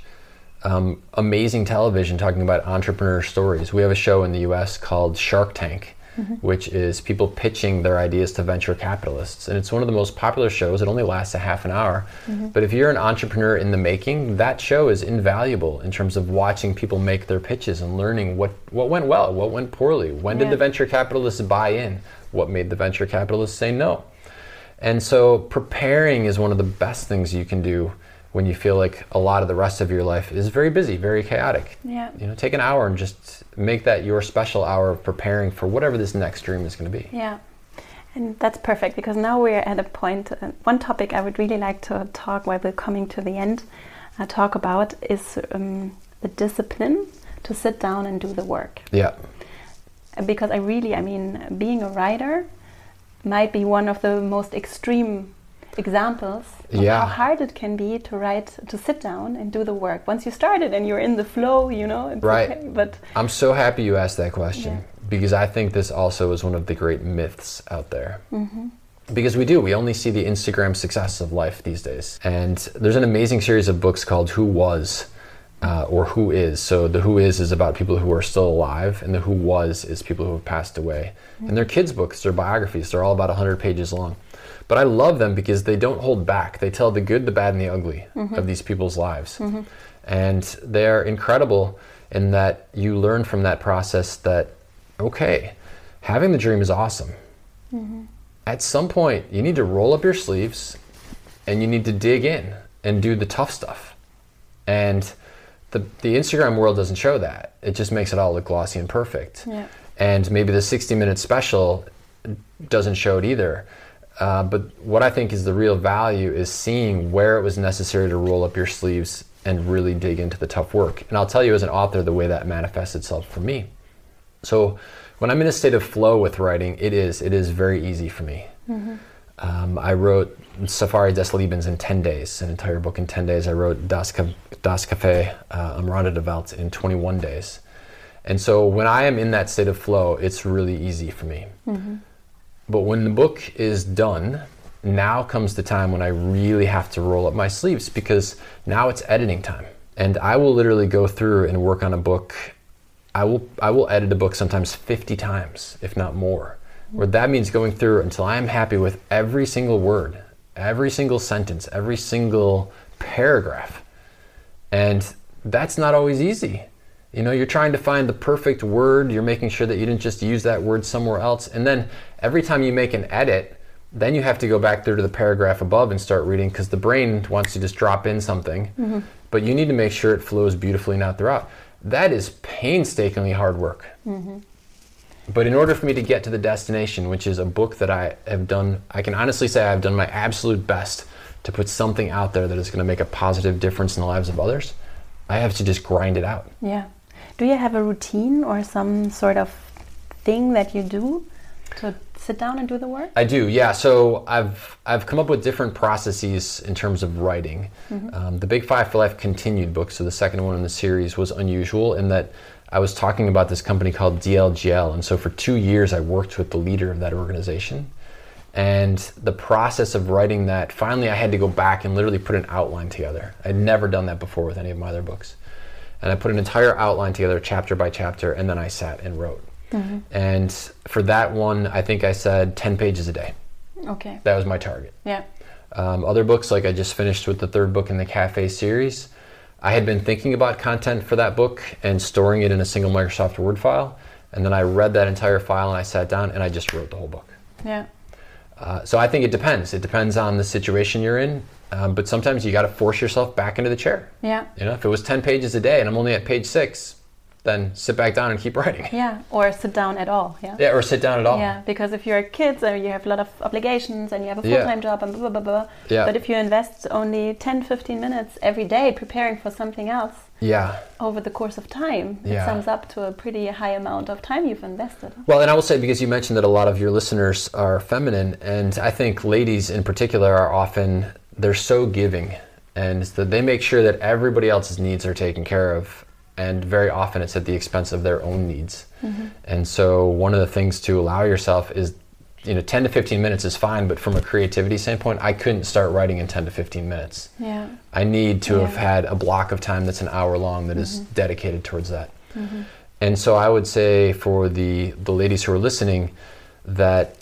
um, amazing television talking about entrepreneur stories. We have a show in the US called Shark Tank, Mm-hmm. which is people pitching their ideas to venture capitalists. And it's one of the most popular shows. It only lasts a half an hour. Mm-hmm. But if you're an entrepreneur in the making, that show is invaluable in terms of watching people make their pitches and learning what, what went well, what went poorly. When Yeah. did the venture capitalists buy in? What made the venture capitalists say no? And so preparing is one of the best things you can do when you feel like a lot of the rest of your life is very busy, very chaotic. Yeah. You know, take an hour and just make that your special hour of preparing for whatever this next dream is going to be. Yeah, and that's perfect because now we're at a point. Uh, one topic I would really like to talk while we're coming to the end, uh, talk about is um, the discipline to sit down and do the work. Yeah. Because I really, I mean, being a writer might be one of the most extreme examples of Yeah. how hard it can be to write, to sit down and do the work. Once you start it and you're in the flow, you know, Right. okay. But I'm so happy you asked that question Yeah. because I think this also is one of the great myths out there. Because we do, we only see the Instagram success of life these days. And there's an amazing series of books called Who Was uh, or Who Is. So the Who Is is about people who are still alive, and the Who Was is people who have passed away. And they're kids' books, they're biographies, they're all about 100 pages long. But I love them because they don't hold back. They tell the good, the bad, and the ugly mm-hmm. of these people's lives. Mm-hmm. And they're incredible in that you learn from that process that, okay, having the dream is awesome. Mm-hmm. At some point, you need to roll up your sleeves and you need to dig in and do the tough stuff. And the, the Instagram world doesn't show that. It just makes it all look glossy and perfect. Yeah. And maybe the 60 minute special doesn't show it either. Uh, but what I think is the real value is seeing where it was necessary to roll up your sleeves and really dig into the tough work. And I'll tell you as an author the way that manifests itself for me. So when I'm in a state of flow with writing, it is it is very easy for me. Um, I wrote Safari des Lebens in 10 days, an entire book in 10 days. I wrote Das, Ca- das Café uh, am Rande der Welt in 21 days. And so when I am in that state of flow, it's really easy for me. But when the book is done, now comes the time when I really have to roll up my sleeves because now it's editing time. And I will literally go through and work on a book. I will I will edit a book sometimes 50 times, if not more. Where that means going through until I am happy with every single word, every single sentence, every single paragraph. And that's not always easy. You know, you're trying to find the perfect word, you're making sure that you didn't just use that word somewhere else. And then every time you make an edit, then you have to go back there to the paragraph above and start reading because the brain wants to just drop in something. Mm-hmm. But you need to make sure it flows beautifully now throughout. That is painstakingly hard work. Mm-hmm. But in order for me to get to the destination, which is a book that I have done, I can honestly say I've done my absolute best to put something out there that is going to make a positive difference in the lives of others. I have to just grind it out. Yeah. Do you have a routine or some sort of thing that you do to sit down and do the work? I do, yeah. So I've I've come up with different processes in terms of writing. Um, the Big Five for Life continued book, so the second one in the series was unusual in that I was talking about this company called DLGL, and so for two years I worked with the leader of that organization. And the process of writing that, finally I had to go back and literally put an outline together. I'd never done that before with any of my other books. And I put an entire outline together, chapter by chapter, and then I sat and wrote. And for that one, I think I said 10 pages a day. Okay. That was my target. Yeah. Um, other books, like I just finished with the third book in the Cafe series, I had been thinking about content for that book and storing it in a single Microsoft Word file. And then I read that entire file and I sat down and I just wrote the whole book. Yeah. Uh, so I think it depends. It depends on the situation you're in. Um, but sometimes you got to force yourself back into the chair. Yeah. You know, if it was 10 pages a day and I'm only at page six, then sit back down and keep writing. Yeah. Or sit down at all. Yeah. Yeah, or sit down at all. Yeah, because if you're a kids and you have a lot of obligations and you have a full-time job and blah, blah, blah, blah. Yeah. But if you invest only 10, 15 minutes every day preparing for something else Yeah. over the course of time, it sums up to a pretty high amount of time you've invested. Well, and I will say because you mentioned that a lot of your listeners are feminine, and I think ladies in particular are often they're so giving, and that they make sure that everybody else's needs are taken care of, and very often it's at the expense of their own needs. Mm-hmm. And so one of the things to allow yourself is, you know, 10 to 15 minutes is fine, but from a creativity standpoint, I couldn't start writing in 10 to 15 minutes. Yeah. I need to have had a block of time that's an hour long that is dedicated towards that. mm-hmm. And so I would say for the the ladies who are listening that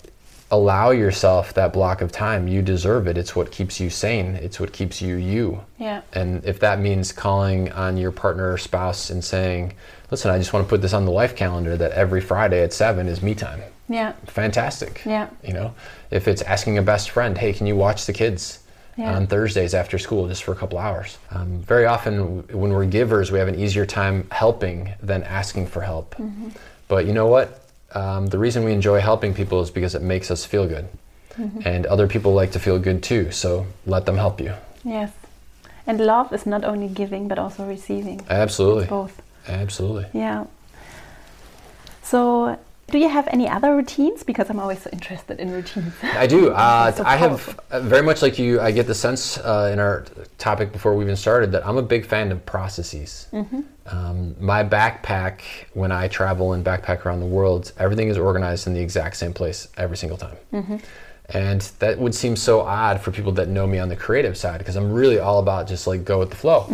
allow yourself that block of time. You deserve it. It's what keeps you sane. It's what keeps you you. Yeah. And if that means calling on your partner or spouse and saying, "Listen, I just want to put this on the life calendar that every Friday at 7 is me time." Yeah. Fantastic. Yeah. You know, if it's asking a best friend, "Hey, can you watch the kids?" Yeah. on Thursdays after school just for a couple hours. Um, very often, when we're givers, we have an easier time helping than asking for help. Mm-hmm. But you know what? Um, the reason we enjoy helping people is because it makes us feel good. Mm-hmm. And other people like to feel good too, so let them help you. Yes. And love is not only giving but also receiving. Absolutely. Both. Absolutely. Yeah. So, do you have any other routines? Because I'm always so interested in routines. I do. Uh, So I have uh, very much like you. I get the sense uh, in our topic before we even started that I'm a big fan of processes. Mm-hmm. Um, my backpack, when I travel and backpack around the world, everything is organized in the exact same place every single time. Mm-hmm. And that would seem so odd for people that know me on the creative side because I'm really all about just like go with the flow.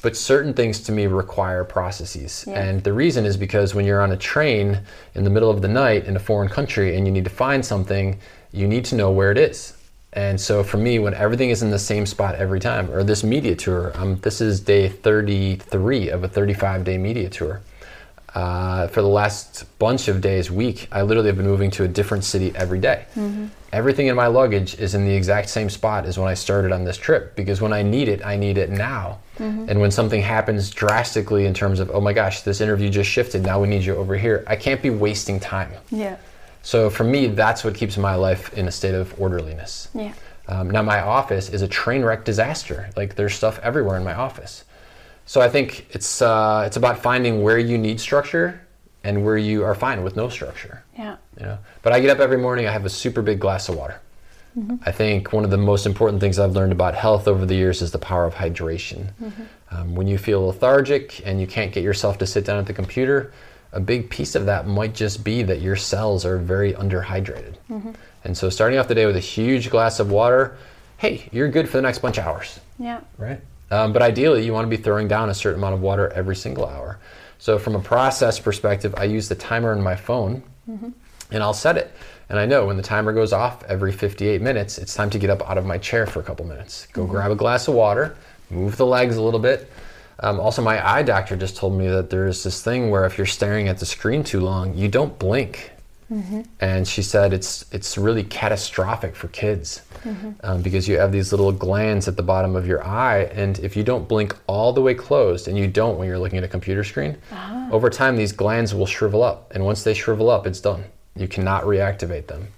But certain things to me require processes. Mm-hmm. Yeah. And the reason is because when you're on a train in the middle of the night in a foreign country and you need to find something, you need to know where it is. And so for me, when everything is in the same spot every time, or this media tour, um, this is day 33 of a 35 day media tour. Uh, for the last bunch of days, week, I literally have been moving to a different city every day. Everything in my luggage is in the exact same spot as when I started on this trip because when I need it, I need it now. And when something happens drastically in terms of, oh my gosh, this interview just shifted, now we need you over here, I can't be wasting time. yeah. So for me, that's what keeps my life in a state of orderliness. Yeah. Um, now my office is a train wreck disaster. Like there's stuff everywhere in my office. So I think it's uh, it's about finding where you need structure and where you are fine with no structure. Yeah. You know. But I get up every morning. I have a super big glass of water. I think one of the most important things I've learned about health over the years is the power of hydration. Um, when you feel lethargic and you can't get yourself to sit down at the computer, a big piece of that might just be that your cells are very underhydrated. And so, starting off the day with a huge glass of water, hey, you're good for the next bunch of hours Yeah. right? Um, but ideally, you want to be throwing down a certain amount of water every single hour. So, from a process perspective, I use the timer in my phone and I'll set it. And I know when the timer goes off every 58 minutes, it's time to get up out of my chair for a couple minutes. Go grab a glass of water, move the legs a little bit. Um, also, my eye doctor just told me that there's this thing where if you're staring at the screen too long, you don't blink. Mm-hmm. And she said it's it's really catastrophic for kids mm-hmm. um, because you have these little glands at the bottom of your eye, and if you don't blink all the way closed, and you don't when you're looking at a computer screen, ah. over time these glands will shrivel up, and once they shrivel up, it's done. You cannot reactivate them.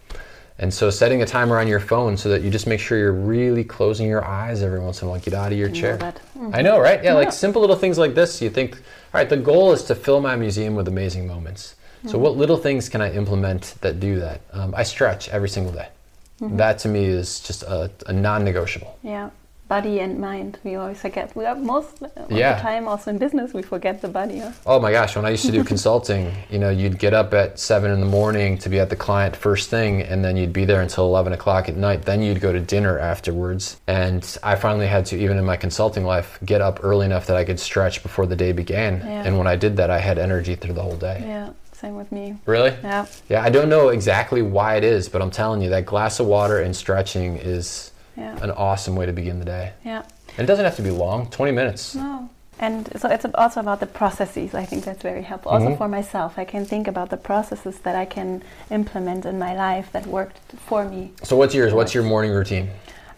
And so, setting a timer on your phone so that you just make sure you're really closing your eyes every once in a while. Get out of your know chair. that. I know, right? Yeah, Yeah. like simple little things like this. You think, all right, the goal is to fill my museum with amazing moments. So, what little things can I implement that do that? Um, I stretch every single day. That to me is just a, a non negotiable. Yeah. Body and mind. We always forget. We are most of Yeah. the time also in business we forget the body. Huh? Oh my gosh, when I used to do consulting, you know, you'd get up at seven in the morning to be at the client first thing, and then you'd be there until 11 o'clock at night. Then you'd go to dinner afterwards. And I finally had to, even in my consulting life, get up early enough that I could stretch before the day began. Yeah. And when I did that, I had energy through the whole day. Yeah. Same with me. Really? Yeah. Yeah, I don't know exactly why it is, but I'm telling you that glass of water and stretching is Yeah. an awesome way to begin the day. Yeah. And it doesn't have to be long, 20 minutes. No. And so it's also about the processes. I think that's very helpful. Also Mhm. for myself, I can think about the processes that I can implement in my life that worked for me. So what's yours? What's your morning routine?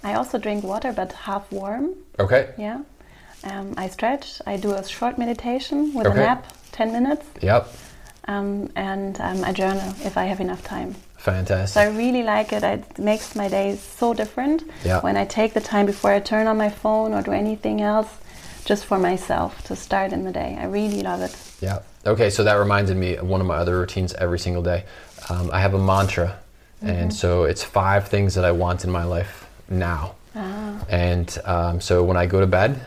I also drink water, but half warm. Okay. Yeah. Um, I stretch. I do a short meditation with Okay. a nap, 10 minutes. Yep. Um, and um, I journal if I have enough time. Fantastic. So I really like it. It makes my days so different Yeah. when I take the time before I turn on my phone or do anything else, just for myself to start in the day. I really love it. Yeah. Okay, so that reminded me of one of my other routines every single day. Um, I have a mantra, and so it's five things that I want in my life now. Ah. And um, so when I go to bed,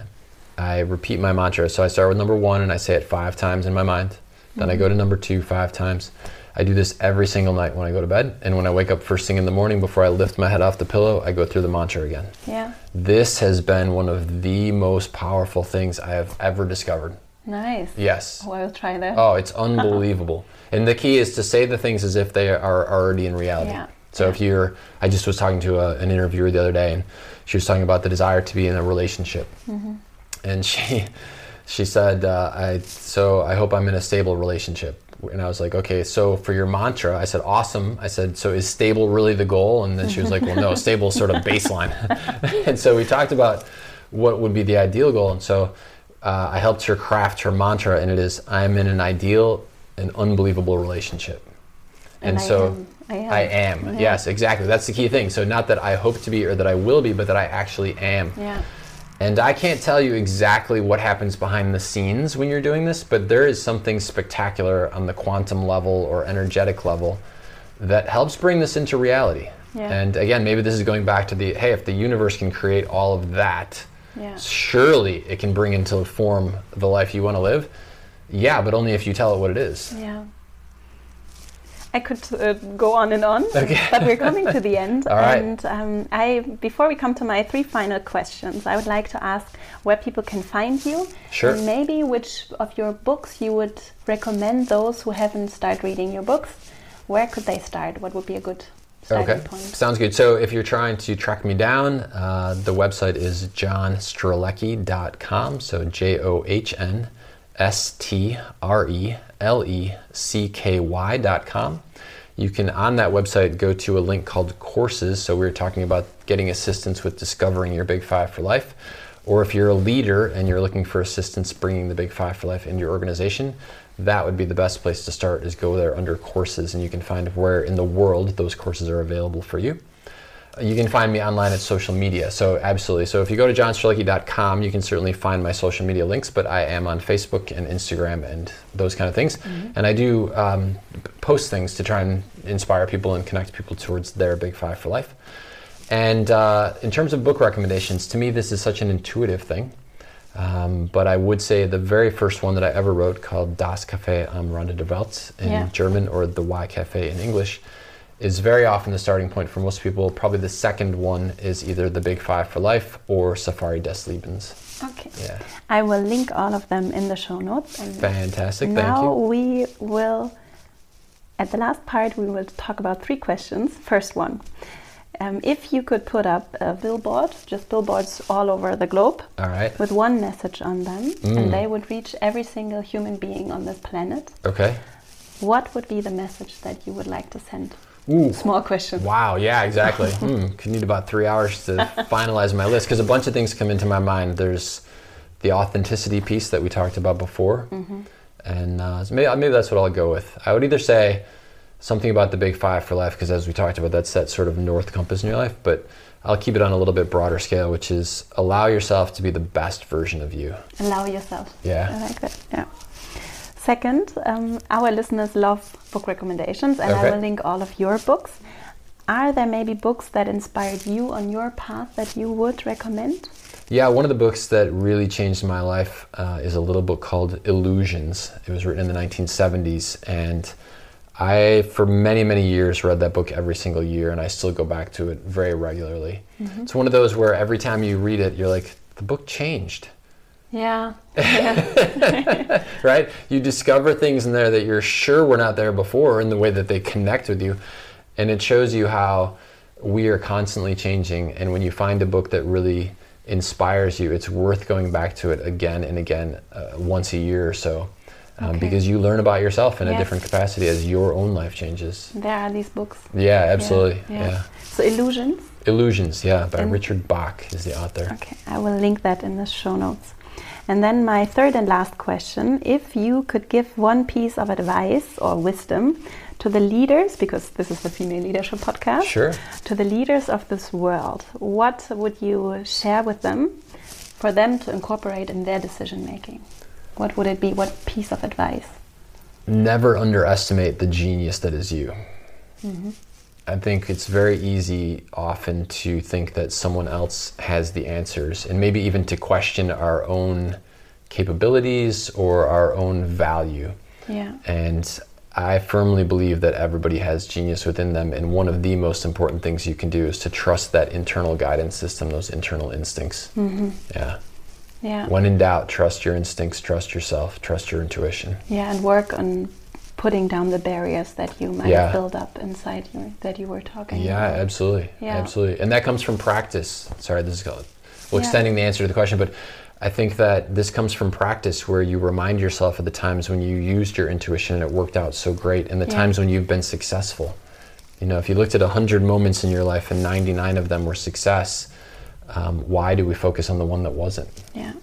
I repeat my mantra. So I start with number one and I say it five times in my mind. Then I go to number two five times. I do this every single night when I go to bed. And when I wake up first thing in the morning, before I lift my head off the pillow, I go through the mantra again. Yeah. This has been one of the most powerful things I have ever discovered. Nice. Yes. Oh, I'll try that. Oh, it's unbelievable. and the key is to say the things as if they are already in reality. Yeah. So if you're, I just was talking to a, an interviewer the other day, and she was talking about the desire to be in a relationship, mm-hmm. and she, she said, uh, I so I hope I'm in a stable relationship. And I was like, okay, so for your mantra, I said, awesome. I said, so is stable really the goal? And then she was like, well, no, stable is sort of baseline. and so we talked about what would be the ideal goal. And so uh, I helped her craft her mantra, and it is, I'm in an ideal and unbelievable relationship. And, And I so am. I am. I am. Yeah. Yes, exactly. That's the key thing. So not that I hope to be or that I will be, but that I actually am. Yeah. And I can't tell you exactly what happens behind the scenes when you're doing this, but there is something spectacular on the quantum level or energetic level that helps bring this into reality. Yeah. And again, maybe this is going back to the hey, if the universe can create all of that, Yeah. surely it can bring into form the life you want to live. Yeah, but only if you tell it what it is. Yeah. I could uh, go on and on, Okay. but we're coming to the end. All right. And um, I, before we come to my three final questions, I would like to ask where people can find you, Sure. and maybe which of your books you would recommend those who haven't started reading your books. Where could they start? What would be a good starting Okay, point? sounds good. So if you're trying to track me down, uh, the website is johnstrelecky.com. So J O H N S T R E L E C K Y.com. You can, on that website, go to a link called courses. So we were talking about getting assistance with discovering your Big Five for life. Or if you're a leader and you're looking for assistance bringing the Big Five for life into your organization, that would be the best place to start is go there under courses and you can find where in the world those courses are available for you. You can find me online at social media. So absolutely. So if you go to johnstrelecky.com, you can certainly find my social media links, but I am on Facebook and Instagram and those kind of things. And I do um, post things to try and inspire people and connect people towards their big five for life. And uh, in terms of book recommendations, to me, this is such an intuitive thing. Um, but I would say the very first one that I ever wrote, called Das Café am Rande der Welt in Yeah. German or The Why Café in English, is very often the starting point for most people. Probably the second one is either The Big Five for Life or Safari des Lebens. Okay. Yeah, I will link all of them in the show notes. And fantastic. Thank now we will, at the last part, we will talk about three questions. First one. Um, if you could put up a billboard, just billboards all over the globe, All right. with one message on them, Mm. and they would reach every single human being on this planet, Okay. what would be the message that you would like to send? Ooh. Small question. Wow, yeah, exactly. hmm, could need about three hours to finalize my list because a bunch of things come into my mind. There's the authenticity piece that we talked about before, and uh, so maybe, maybe that's what I'll go with. I would either say something about the big five for life because, as we talked about, that's that sort of north compass in your life, but I'll keep it on a little bit broader scale, which is allow yourself to be the best version of you. Allow yourself. Yeah. I like that. Yeah. Second, um, our listeners love book recommendations, and I will link all of your books. Are there maybe books that inspired you on your path that you would recommend? Yeah, one of the books that really changed my life uh, is a little book called Illusions. It was written in the 1970s, and I, for many, many years, read that book every single year, and I still go back to it very regularly. It's one of those where every time you read it, you're like, the book changed, Yeah. right? You discover things in there that you're sure were not there before in the way that they connect with you, and it shows you how we are constantly changing. And when you find a book that really inspires you, it's worth going back to it again and again, uh, once a year or so. Um, Okay. Because you learn about yourself in a different capacity as your own life changes. There are these books. Yeah, absolutely. Yeah, Yeah. yeah. So illusions. Illusions, yeah, by Richard Bach is the author. Okay, I will link that in the show notes. And then my third and last question: If you could give one piece of advice or wisdom to the leaders, because this is the Female Leadership Podcast, Sure. to the leaders of this world, what would you share with them for them to incorporate in their decision making? What would it be? What piece of advice? never underestimate the genius that is you. Mm-hmm. I think it's very easy often to think that someone else has the answers and maybe even to question our own capabilities or our own value. Yeah. And I firmly believe that everybody has genius within them. And one of the most important things you can do is to trust that internal guidance system, those internal instincts. Mm-hmm. Yeah. Yeah. When in doubt, trust your instincts, trust yourself, trust your intuition. Yeah, and work on putting down the barriers that you might Yeah. build up inside you that you were talking Yeah, about. absolutely. Yeah. Absolutely. And that comes from practice. Sorry, this is well, Yeah. extending the answer to the question, but I think that this comes from practice where you remind yourself of the times when you used your intuition and it worked out so great and the Yeah. times when you've been successful. You know, if you looked at 100 moments in your life and 99 of them were success, um, why do we focus on the one that wasn't? Yeah.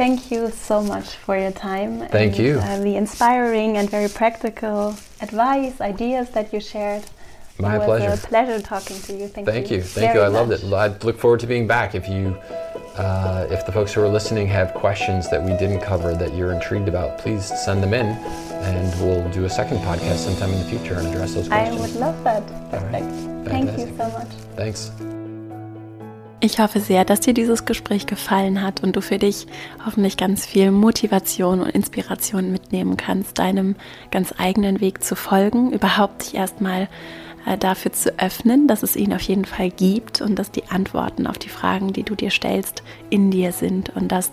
Thank you so much for your time. Thank and, you. Uh, the inspiring and very practical advice, ideas that you shared. My it was pleasure. a pleasure talking to you. Thank, Thank you. you. Thank you. I loved much. it. I look forward to being back. If you, uh, if the folks who are listening have questions that we didn't cover that you're intrigued about, please send them in, and we'll do a second podcast sometime in the future and address those questions. I would love that. Perfect. Thank you so much. Thanks. Ich hoffe sehr, dass dir dieses Gespräch gefallen hat und du für dich hoffentlich ganz viel Motivation und Inspiration mitnehmen kannst, deinem ganz eigenen Weg zu folgen, überhaupt dich erstmal äh, dafür zu öffnen, dass es ihn auf jeden Fall gibt und dass die Antworten auf die Fragen, die du dir stellst, in dir sind und dass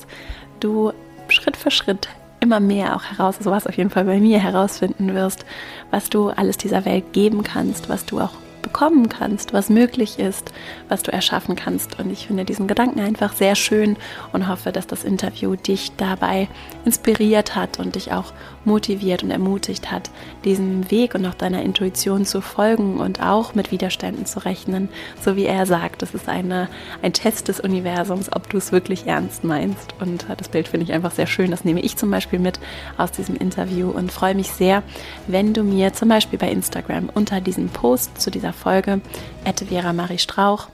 du Schritt für Schritt immer mehr auch heraus, so was auf jeden Fall bei mir herausfinden wirst, was du alles dieser Welt geben kannst, was du auch bekommen kannst, was möglich ist, was du erschaffen kannst. Und ich finde diesen Gedanken einfach sehr schön und hoffe, dass das Interview dich dabei inspiriert hat und dich auch motiviert und ermutigt hat, diesem Weg und auch deiner Intuition zu folgen und auch mit Widerständen zu rechnen. So wie er sagt, das ist eine, ein Test des Universums, ob du es wirklich ernst meinst. Und äh, das Bild finde ich einfach sehr schön. Das nehme ich zum Beispiel mit aus diesem Interview und freue mich sehr, wenn du mir zum Beispiel bei Instagram unter diesem Post zu dieser Folge, Vera Marie Strauch,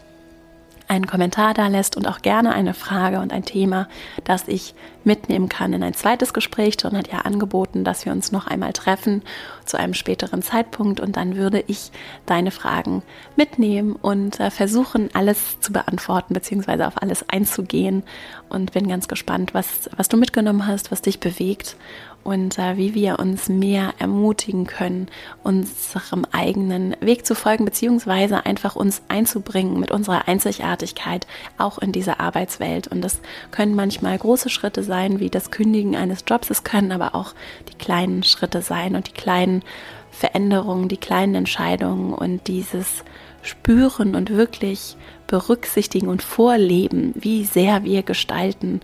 einen Kommentar da lässt und auch gerne eine Frage und ein Thema, das ich mitnehmen kann in ein zweites Gespräch. John hat ja angeboten, dass wir uns noch einmal treffen zu einem späteren Zeitpunkt und dann würde ich deine Fragen mitnehmen und äh, versuchen, alles zu beantworten bzw. auf alles einzugehen und bin ganz gespannt, was, was du mitgenommen hast, was dich bewegt und äh, wie wir uns mehr ermutigen können, unserem eigenen Weg zu folgen, beziehungsweise einfach uns einzubringen mit unserer Einzigartigkeit auch in diese Arbeitswelt. Und das können manchmal große Schritte sein, wie das Kündigen eines Jobs. Es können aber auch die kleinen Schritte sein und die kleinen Veränderungen, die kleinen Entscheidungen und dieses Spüren und wirklich berücksichtigen und vorleben, wie sehr wir gestalten,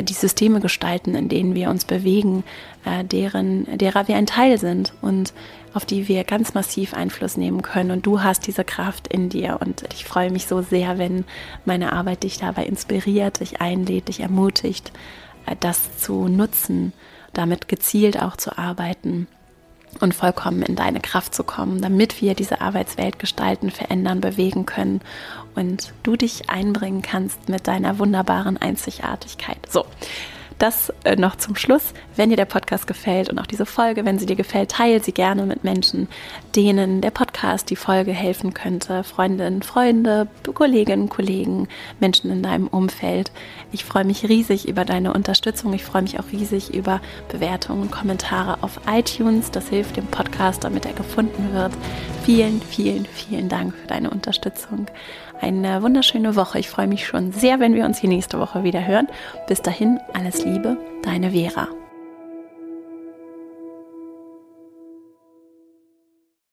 die Systeme gestalten, in denen wir uns bewegen, äh, deren, derer wir ein Teil sind und auf die wir ganz massiv Einfluss nehmen können. Und du hast diese Kraft in dir. Und ich freue mich so sehr, wenn meine Arbeit dich dabei inspiriert, dich einlädt, dich ermutigt, äh, das zu nutzen, damit gezielt auch zu arbeiten und vollkommen in deine Kraft zu kommen, damit wir diese Arbeitswelt gestalten, verändern, bewegen können und du dich einbringen kannst mit deiner wunderbaren Einzigartigkeit. So. Das äh, noch zum Schluss. Wenn dir der Podcast gefällt und auch diese Folge, wenn sie dir gefällt, teile sie gerne mit Menschen, denen der Podcast, die Folge helfen könnte. Freundinnen, Freunde, Kolleginnen, Kollegen, Menschen in deinem Umfeld. Ich freue mich riesig über deine Unterstützung. Ich freue mich auch riesig über Bewertungen und Kommentare auf iTunes. Das hilft dem Podcast, damit er gefunden wird. Vielen, vielen, vielen Dank für deine Unterstützung. Eine wunderschöne Woche. Ich freue mich schon sehr, wenn wir uns hier nächste Woche wieder hören. Bis dahin, alles Liebe, deine Vera.